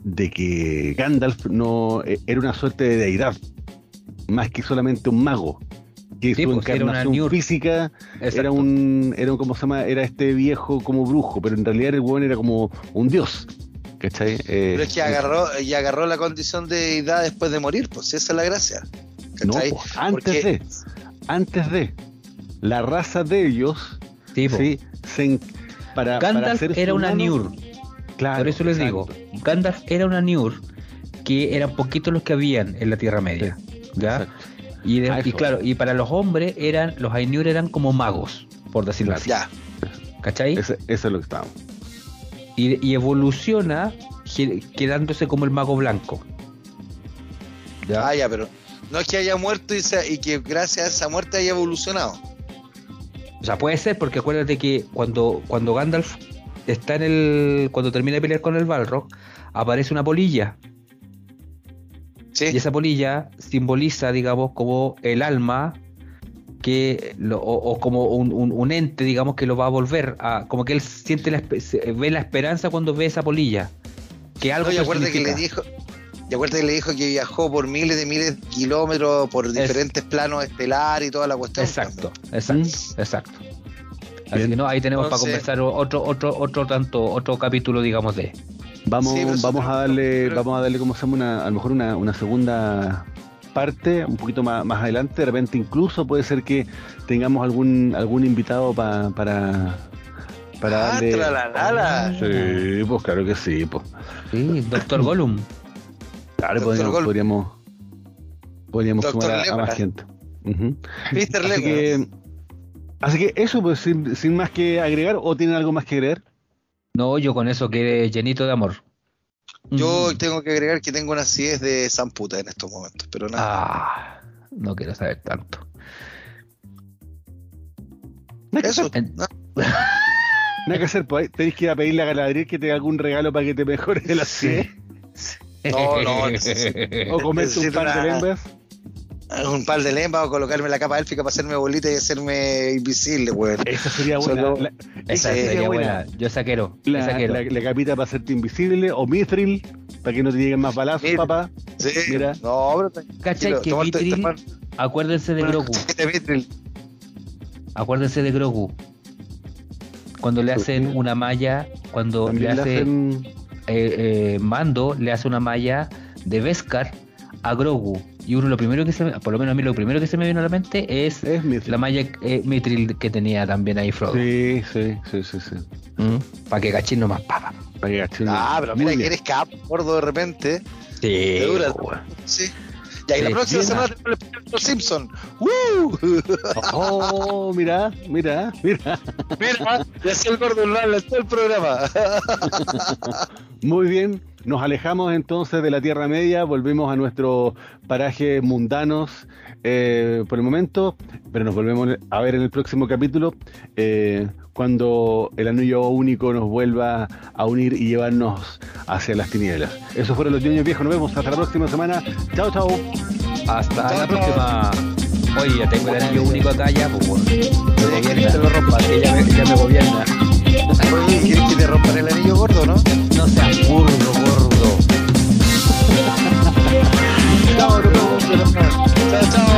de que Gandalf no eh, era una suerte de deidad más que solamente un mago que Sí, su pues, era una encarnación física era un era un ¿cómo se llama? era este viejo como brujo pero en realidad el buen era como un dios ¿cachai? Eh, Pero es que agarró, y agarró la condición de deidad después de morir, pues esa es la gracia. no, po, antes Porque- de antes de la raza de ellos Sí, po. sí, se en- para, para Gandalf ser era una Niur. Claro, Por eso les exacto. digo, Gandalf era una Niur que eran poquitos los que habían en la Tierra Media. Y, de- y eso. claro, y para los hombres eran, los Ainur eran como magos, por decirlo así. Ya. ¿Cachai? Ese- eso es lo que estábamos Y, y evoluciona quedándose como el mago blanco. ¿Ya? Ah, ya, pero no es que haya muerto y, se- y que gracias a esa muerte haya evolucionado. O sea, puede ser porque acuérdate que cuando, cuando Gandalf está en el. cuando termina de pelear con el Balrog, aparece una polilla. Sí. Y esa polilla simboliza, digamos, como el alma que lo- o, o como un, un- un ente, digamos, que lo va a volver a. como que él siente la, ve la esperanza cuando ve esa polilla. Que algo No, y acuérdate que le dijo. Y acuérdate que le dijo que viajó por miles de miles de kilómetros por diferentes planos estelares y toda la cuestión. Exacto, exacto, exacto. Así Bien. que no, ahí tenemos Entonces- para conversar otro, otro, otro tanto, otro capítulo, digamos, de. Vamos, Sí, eso vamos a darle, vamos a darle como se llama una, a lo mejor una, una segunda parte, un poquito más, más adelante, de repente incluso puede ser que tengamos algún, algún invitado pa- para para Ah, darle. tralalala. Sí, pues claro que sí, pues. Sí, Doctor Gollum. Claro, Doctor podríamos, Gol- podríamos, podríamos sumar a, a más gente. Ujú. Mr. Así Lego. que, así que eso, pues sin, sin más que agregar, o tienen algo más que agregar. No, yo con eso quedé llenito de amor. Yo Mm. tengo que agregar que tengo una acidez de Samputa en estos momentos, pero nada. Ah, no quiero saber tanto. Eso. En- no. Nada que hacer, pues tenéis que ir a pedirle a Galadriel que te haga algún regalo para que te mejore la acidez. No, no, necesito- O comerte un par de lembas. Un par de lembas o colocarme la capa élfica para hacerme bolita y hacerme invisible, weón. Esa sería buena. Solo- La, Esa sería buena. buena. Yo saquero. la, yo saquero. la- la capita para hacerte invisible. O Mithril, para que no te lleguen más balazos, Mithril. papá. Sí. Mira. No, pero ¿Cachai que tomarte- Mithril- tomar- Acuérdense de Grogu. Este Mithril. Acuérdense de Grogu. Cuando le hacen una malla, cuando le hacen. eh, eh, Mando, le hace una malla de Beskar a Grogu. Y uno lo primero que se me, por lo menos a mí lo primero que se me vino a la mente es Es Mithril. la malla eh, Mithril que tenía también ahí Frodo. Sí, sí, sí, sí. sí. Para que cachín nomás, papa. Para que. Ah, pero mira que eres capo, gordo de repente. Sí, Te dura. weón. Sí. Ya, y la Sí, próxima semana tenemos el especial de los Simpson. ¡Woo! Oh, mira, mira, mira. Mira, ya hacía el gordo en todo el programa. Muy bien, nos alejamos entonces de la Tierra Media, volvemos a nuestros parajes mundanos eh, por el momento, pero nos volvemos a ver en el próximo capítulo eh, cuando el anillo único nos vuelva a unir y llevarnos hacia las tinieblas. Esos fueron los niños viejos, nos vemos hasta la próxima semana. Chao, chao. Hasta la próxima. próxima. Oye, ya tengo el anillo único acá ya, pues bueno. Lo que ya me, gobierna. ¿Quieres que te rompan el anillo gordo, no? No seas burro, Go to